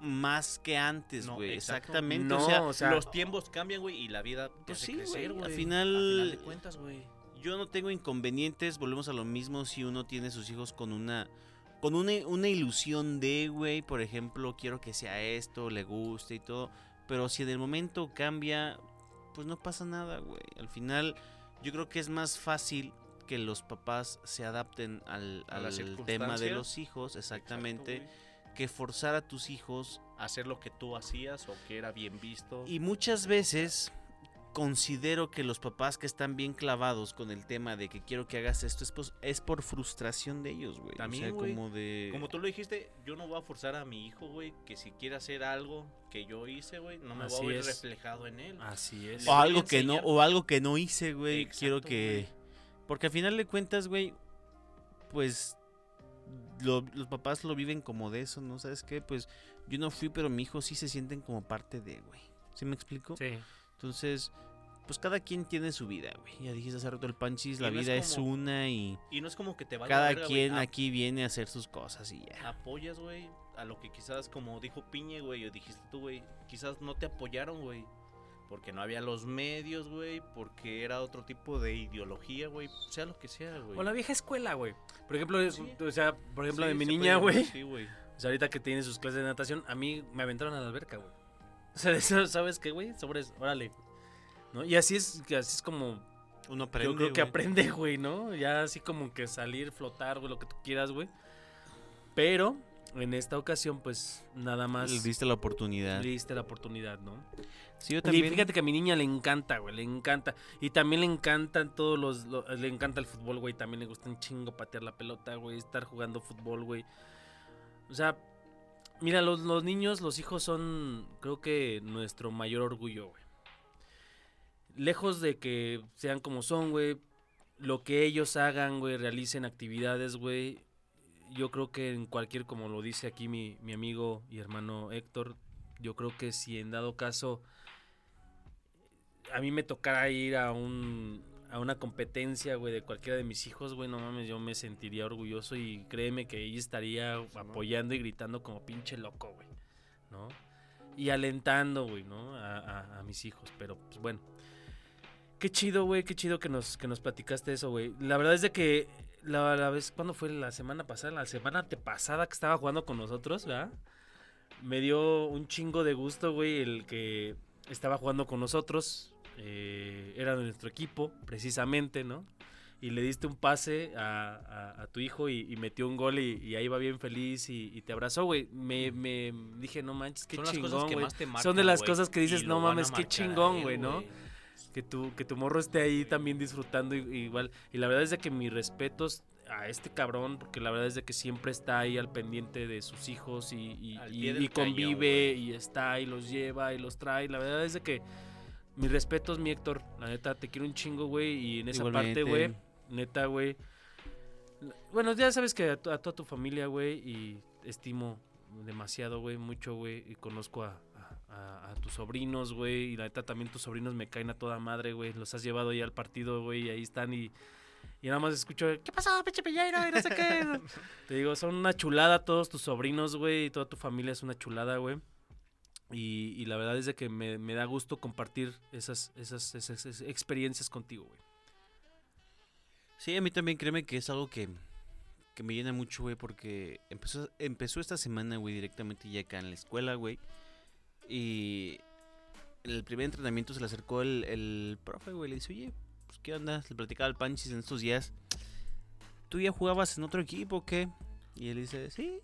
más que antes, güey. Exactamente. No, o sea, o sea, los tiempos cambian, güey, y la vida te Pues hace sí, crecer, güey, al final- A final de cuentas, güey. yo no tengo inconvenientes. Volvemos a lo mismo si uno tiene sus hijos con una. Con una, una ilusión de, güey, por ejemplo, quiero que sea esto, le guste y todo. Pero si en el momento cambia, pues no pasa nada, güey. Al final, yo creo que es más fácil que los papás se adapten al, A al tema de los hijos, exactamente, Exacto, que forzar a tus hijos hacer lo que tú hacías o que era bien visto. Y muchas veces considero que los papás que están bien clavados con el tema de que quiero que hagas esto es, pues, es por frustración de ellos, güey. También, o sea, güey. como de... Como tú lo dijiste, yo no voy a forzar a mi hijo, güey, que si quiere hacer algo que yo hice, güey, no me Así voy a ver es. reflejado en él. Así es. O algo que no, o algo que no hice, güey. Quiero que... güey. Porque al final de cuentas, güey, pues lo- los papás lo viven como de eso, ¿no? ¿Sabes qué? Pues yo no fui, pero mi hijo sí se sienten como parte de, güey. ¿Sí me explico? Sí. Entonces, pues cada quien tiene su vida, güey. Ya dijiste hace rato el panchis, la no vida es, como- una y Y no es como que te vaya cada quien aquí viene a hacer sus cosas y ya. apoyas, güey, a lo que quizás, como dijo Piñe, güey, o dijiste tú, güey, quizás no te apoyaron, güey. Porque no había los medios, güey, porque era otro tipo de ideología, güey, sea lo que sea, güey. O la vieja escuela, güey. Por ejemplo, Sí. o sea, por ejemplo, Sí, de mi niña, güey. así, güey. O sea, ahorita que tiene sus clases de natación, a mí me aventaron a la alberca, güey. O sea, eso, ¿sabes qué, güey? Sobres, órale. ¿No? Y así es, así es como Uno aprende, yo creo que aprende, güey, ¿no? Ya así como que salir, flotar, güey, lo que tú quieras, güey. Pero en esta ocasión, pues nada más Le diste la oportunidad. le diste la oportunidad, ¿no? Sí, yo Y también. fíjate que a mi niña le encanta, güey, le encanta. Y también le encantan todos los, lo- le encanta el fútbol, güey. También le gusta un chingo patear la pelota, güey, estar jugando fútbol, güey. O sea, mira, los, los niños, los hijos son, creo que nuestro mayor orgullo, güey. Lejos de que sean como son, güey, lo que ellos hagan, güey, realicen actividades, güey. Yo creo que en cualquier, como lo dice aquí mi, mi amigo y hermano Héctor, yo creo que si en dado caso a mí me tocara ir a un a una competencia, güey, de cualquiera de mis hijos, güey, no mames, yo me sentiría orgulloso y créeme que ella estaría apoyando y gritando como pinche loco, güey, ¿no? Y alentando, güey, ¿no? A, a- a mis hijos, pero pues bueno. Qué chido, güey, qué chido que nos, que nos platicaste eso, güey. La verdad es de que la, la vez, ¿cuándo fue? La semana pasada, la semana antepasada que estaba jugando con nosotros, ¿verdad? Me dio un chingo de gusto, güey, el que estaba jugando con nosotros. Eh, era de nuestro equipo, precisamente, ¿no? Y le diste un pase a, a- a tu hijo y, y metió un gol y, y ahí va bien feliz y, y te abrazó, güey. Me, me dije, no manches, qué Son las chingón, cosas que güey. más te marcan, Son de las cosas que dices, no mames, qué chingón, güey, ¿no? que tu, que tu morro esté ahí también disfrutando igual. Y la verdad es de que mis respetos a este cabrón, porque la verdad es de que siempre está ahí al pendiente de sus hijos y, convive y está y los lleva y los trae. La verdad es de que mis respetos, mi Héctor. La neta, te quiero un chingo, güey. Y en esa parte, güey, neta, güey. Bueno, ya sabes que a, a toda tu familia, güey, y estimo demasiado, güey, mucho, güey, y conozco a, a- a- a tus sobrinos, güey, y la neta también tus sobrinos me caen a toda madre, güey, los has llevado ya al partido, güey, y ahí están y, y nada más escucho, ¿qué pasó, pinche Peñeiro? Y no sé qué. Te digo, son una chulada todos tus sobrinos, güey, y toda tu familia es una chulada, güey. Y, y la verdad es de que me, me da gusto compartir esas, esas, esas- experiencias contigo, güey. Sí, a mí también créeme que es algo que, que me llena mucho, güey, porque empezó, empezó esta semana, güey, directamente ya acá en la escuela, güey. Y en el primer entrenamiento se le acercó el, el profe, güey, le dice, oye, pues, ¿qué onda? Le platicaba al Panchis en estos días. ¿Tú ya jugabas en otro equipo o qué? Y él dice, sí,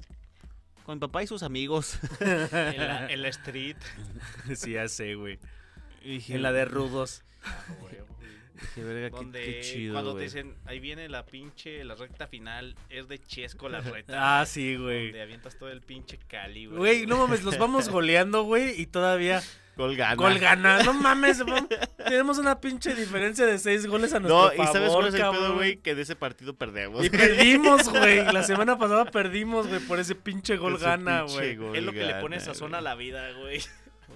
con mi papá y sus amigos. En la, en la street. sí, ya sé, güey. En la de rudos. dije, verga, qué- Donde qué, chido, cuando güey. te dicen, ahí viene la pinche, la recta final, es de Chesco la reta. Ah, sí, güey. Donde avientas todo el pinche cali, güey. Güey, no mames, los vamos goleando, güey, y todavía Gol gana. gol gana. No mames, tenemos una pinche diferencia de seis goles a nuestro No, favor, y sabes cuál es el pedo, güey, que de ese partido perdemos. Y perdimos, güey. La semana pasada perdimos, güey, por ese pinche gol Ese gana, güey. Es lo que le pone sazón güey. a la vida, güey.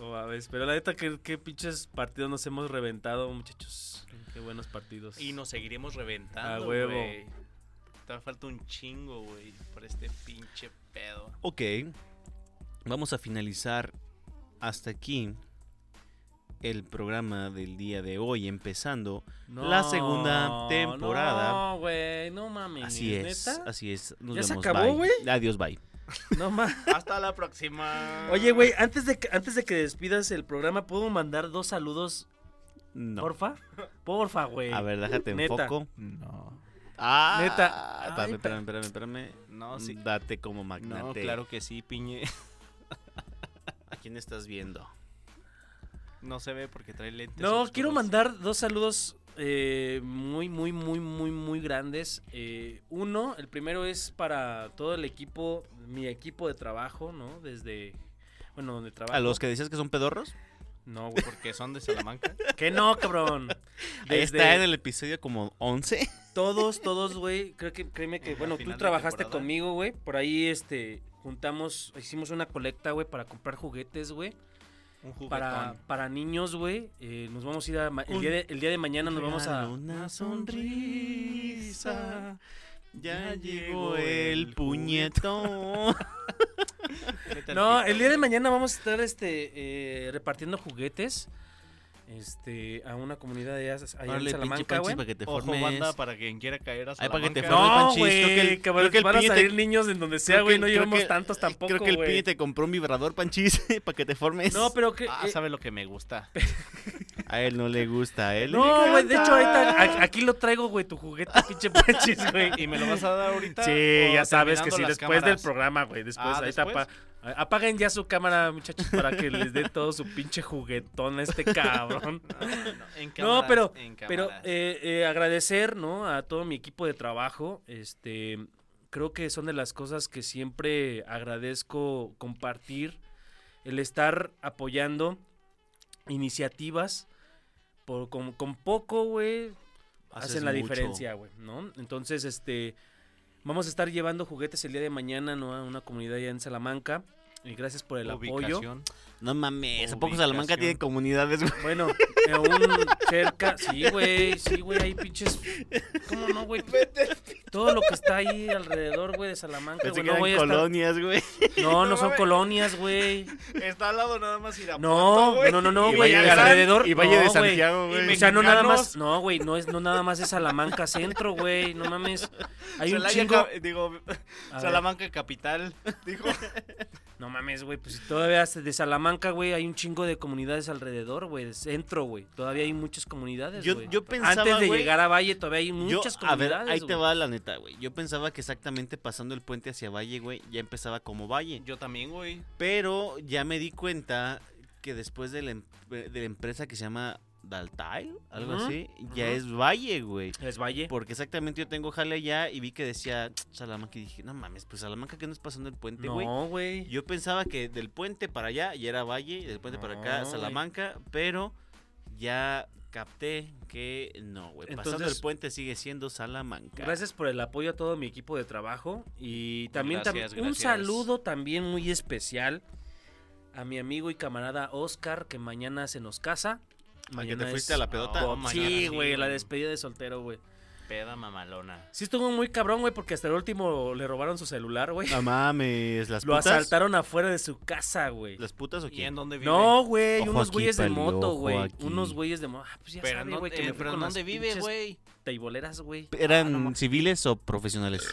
Oh, a ver, pero la neta, ¿qué, qué pinches partidos nos hemos reventado, muchachos. Qué buenos partidos. Y nos seguiremos reventando, A huevo. güey. Te falta un chingo, güey, por este pinche pedo. Ok, vamos a finalizar hasta aquí el programa del día de hoy, empezando. la segunda temporada. No, güey, no mames. Así es, ¿neta? así es. Nos ¿Ya se acabó, güey? Adiós, bye. No mames. Hasta la próxima. Oye, güey, antes de, que, antes de que despidas el programa, ¿puedo mandar dos saludos, No. porfa? Porfa, güey. A ver, déjate Neta. enfoco. No. Ah, Neta. Espérame, Ay, espérame, espérame, espérame. No, sí. Date como magnate. No, claro que sí, piñe. ¿A quién estás viendo? No se ve porque trae lentes. No, oscuros. quiero mandar dos saludos eh, muy, muy, muy, muy, muy grandes. Eh, uno, el primero es para todo el equipo, mi equipo de trabajo, ¿no? Desde, bueno, donde trabajo. ¿A los que decías que son pedorros? No, güey. Porque son de Salamanca. Que no, cabrón. Ahí está en el episodio como 11. todos, todos, güey. Creo que, créeme que, bueno, tú trabajaste temporada. conmigo, güey. Por ahí, este, juntamos, hicimos una colecta, güey, para comprar juguetes, güey. Un. Para, para niños, güey. Eh, nos vamos a ir a, el, Un día de, el día de mañana nos vamos a... Una sonrisa. Ya Ya llegó el puñetón. No, el día de mañana vamos a estar este eh, repartiendo juguetes este a una comunidad allá, allá en Salamanca, güey. para que te Ojo, formes. banda, para quien quiera caer a Ay, para que te Salamanca. formes. No, que güey, cabrón, creo que el van a piñe te- salir niños en donde sea, Creo güey, que- no llevamos que- tantos tampoco, Creo que el piñe te compró un vibrador, Panchis, para que te formes. No, pero que Ah, eh, sabe lo que me gusta. A él no le gusta, a él No, güey, de hecho ahorita aquí lo traigo, güey, tu juguete pinche panchis, güey. ¿Y me lo vas a dar ahorita? Sí, ya sabes que sí, después del programa, güey. Después, Ah, ahorita ¿después? apa- a- apaguen ya su cámara, muchachos, para que les dé todo su pinche juguetón a este cabrón. No, no, en No, cámaras, pero, en pero eh, eh, agradecer, ¿no? A todo mi equipo de trabajo. Este, creo que son de las cosas que siempre agradezco compartir. El estar apoyando iniciativas por, con, con poco, güey, hacen la mucho. diferencia, güey, ¿no? Entonces, este, vamos a estar llevando juguetes el día de mañana, ¿no? A una comunidad allá en Salamanca. Y gracias por el apoyo. Ubicación. No mames, ¿a poco Salamanca tiene comunidades? Bueno, un cerca, sí, güey, sí, güey, hay pinches, ¿cómo no, güey? Todo lo que está ahí alrededor, güey, de Salamanca, Pensé güey, que no estar... colonias, güey. No, no son mames. colonias, güey. Está al lado nada más Irapuato, No, güey. no, no, no, güey, de alrededor. y Valle de no, güey. Santiago, güey. O sea, no nada más, no, güey, no es, no nada más es Salamanca Centro, güey, no mames. Hay un chingo. Digo, A ver. Salamanca capital, dijo. No mames, güey, pues si todavía de Salamanca, güey, hay un chingo de comunidades alrededor, güey, de centro, güey. Todavía hay muchas comunidades, Yo- güey. yo pensaba, Antes de güey, llegar a Valle todavía hay Yo, muchas a ver, comunidades, ahí te va la neta, güey. Yo pensaba que exactamente pasando el puente hacia Valle, güey, ya empezaba como Valle. Yo también, güey. Pero ya me di cuenta que después de la, em- de la empresa que se llama Daltail, algo así, ya es Valle, güey. Es Valle. Porque exactamente yo tengo jale allá y vi que decía Salamanca y dije, no mames, pues Salamanca que no es pasando el puente, güey. No, güey. Yo pensaba que del puente para allá ya era Valle y del puente para acá. Salamanca, pero ya capté que no, güey. Pasando el puente sigue siendo Salamanca. Gracias por el apoyo a todo mi equipo de trabajo y también tam- Gracias, un saludo también muy especial a mi amigo y camarada Oscar que mañana se nos casa. ¿A que te Mañana fuiste es- a la pedota? Oh, Sí, mañana sí, güey, la despedida de soltero, güey. Peda mamalona. Sí estuvo muy cabrón, güey, porque hasta el último le robaron su celular, güey. No mames, las Lo putas. asaltaron afuera de su casa, güey. ¿Las putas o ¿Y en quién? dónde vive? No, güey, Ojo unos aquí, güeyes de Pali, moto, ojo güey. aquí. Unos güeyes de moto. Ah, pues ya Pero, sabe, no, güey, que me eh, fui pero con las ¿dónde vive, pinches güey? Teiboleras, güey. ¿Eran Ah, civiles o profesionales?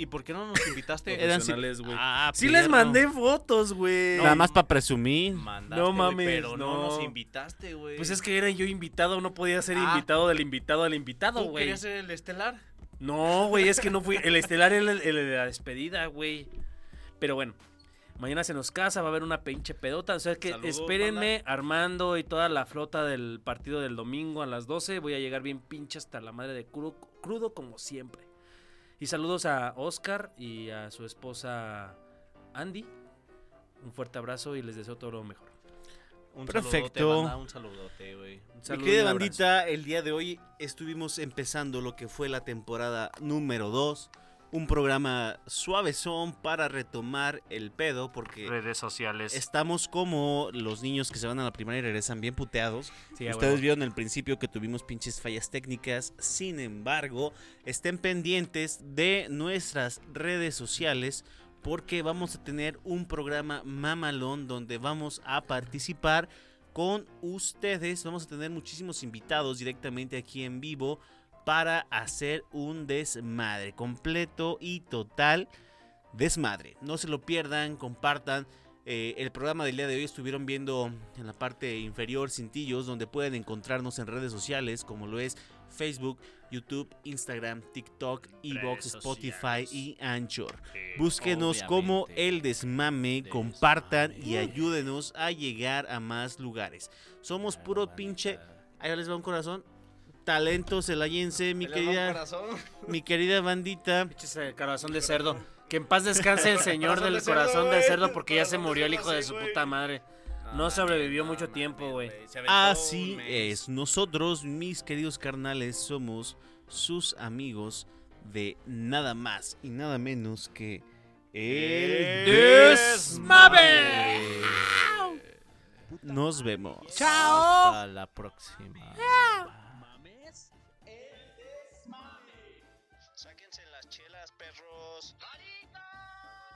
¿Y por qué no nos invitaste? Eran Profesionales, güey. Ah, Sí les mandé fotos, güey. Nada más para presumir. Mandaste, No mames, pero no. nos no. invitaste, güey. Pues es que era yo invitado, no podía ser Ah. invitado del invitado al invitado, ¿Tú güey. querías ser el estelar? No, güey, es que no fui. El estelar era el, el de la despedida, güey. Pero bueno, mañana se nos casa, va a haber una pinche pedota. O sea que Saludos, espérenme, Armando y toda la flota del partido del domingo a las 12. Voy a llegar bien pinche hasta la madre de crudo, crudo como siempre. Y saludos a Oscar y a su esposa Andy. Un fuerte abrazo y les deseo todo lo mejor. Un Perfecto. Saludote, banda, un saludote, güey. Un Mi saludo y querida bandita, el día de hoy estuvimos empezando lo que fue la temporada número 2. Un programa suavezón para retomar el pedo porque Redes sociales. estamos como los niños que se van a la primaria y regresan bien puteados. Sí, Ustedes huevo. vieron al principio que tuvimos pinches fallas técnicas. Sin embargo, estén pendientes de nuestras redes sociales porque vamos a tener un programa mamalón donde vamos a participar con ustedes. Vamos a tener muchísimos invitados directamente aquí en vivo para hacer un desmadre completo y total desmadre. No se lo pierdan, compartan. Eh, el programa del día de hoy estuvieron viendo en la parte inferior cintillos donde pueden encontrarnos en redes sociales como lo es Facebook, YouTube, Instagram, TikTok, Evox, Spotify y Anchor. Búsquenos como. El Desmame, compartan y ayúdenos a llegar a más lugares. Somos puro pinche, ahí les va un corazón, talento celayense, mi querida, corazón. mi querida bandita. Eh, corazón de cerdo. Que en paz descanse el señor Corazón del de cerdo, corazón de cerdo porque ya se murió el hijo de su puta madre. No sobrevivió no mucho tiempo, güey. Así es, nosotros, mis queridos carnales, somos sus amigos de nada más y nada menos que el Desmame. Nos vemos. Hasta la próxima.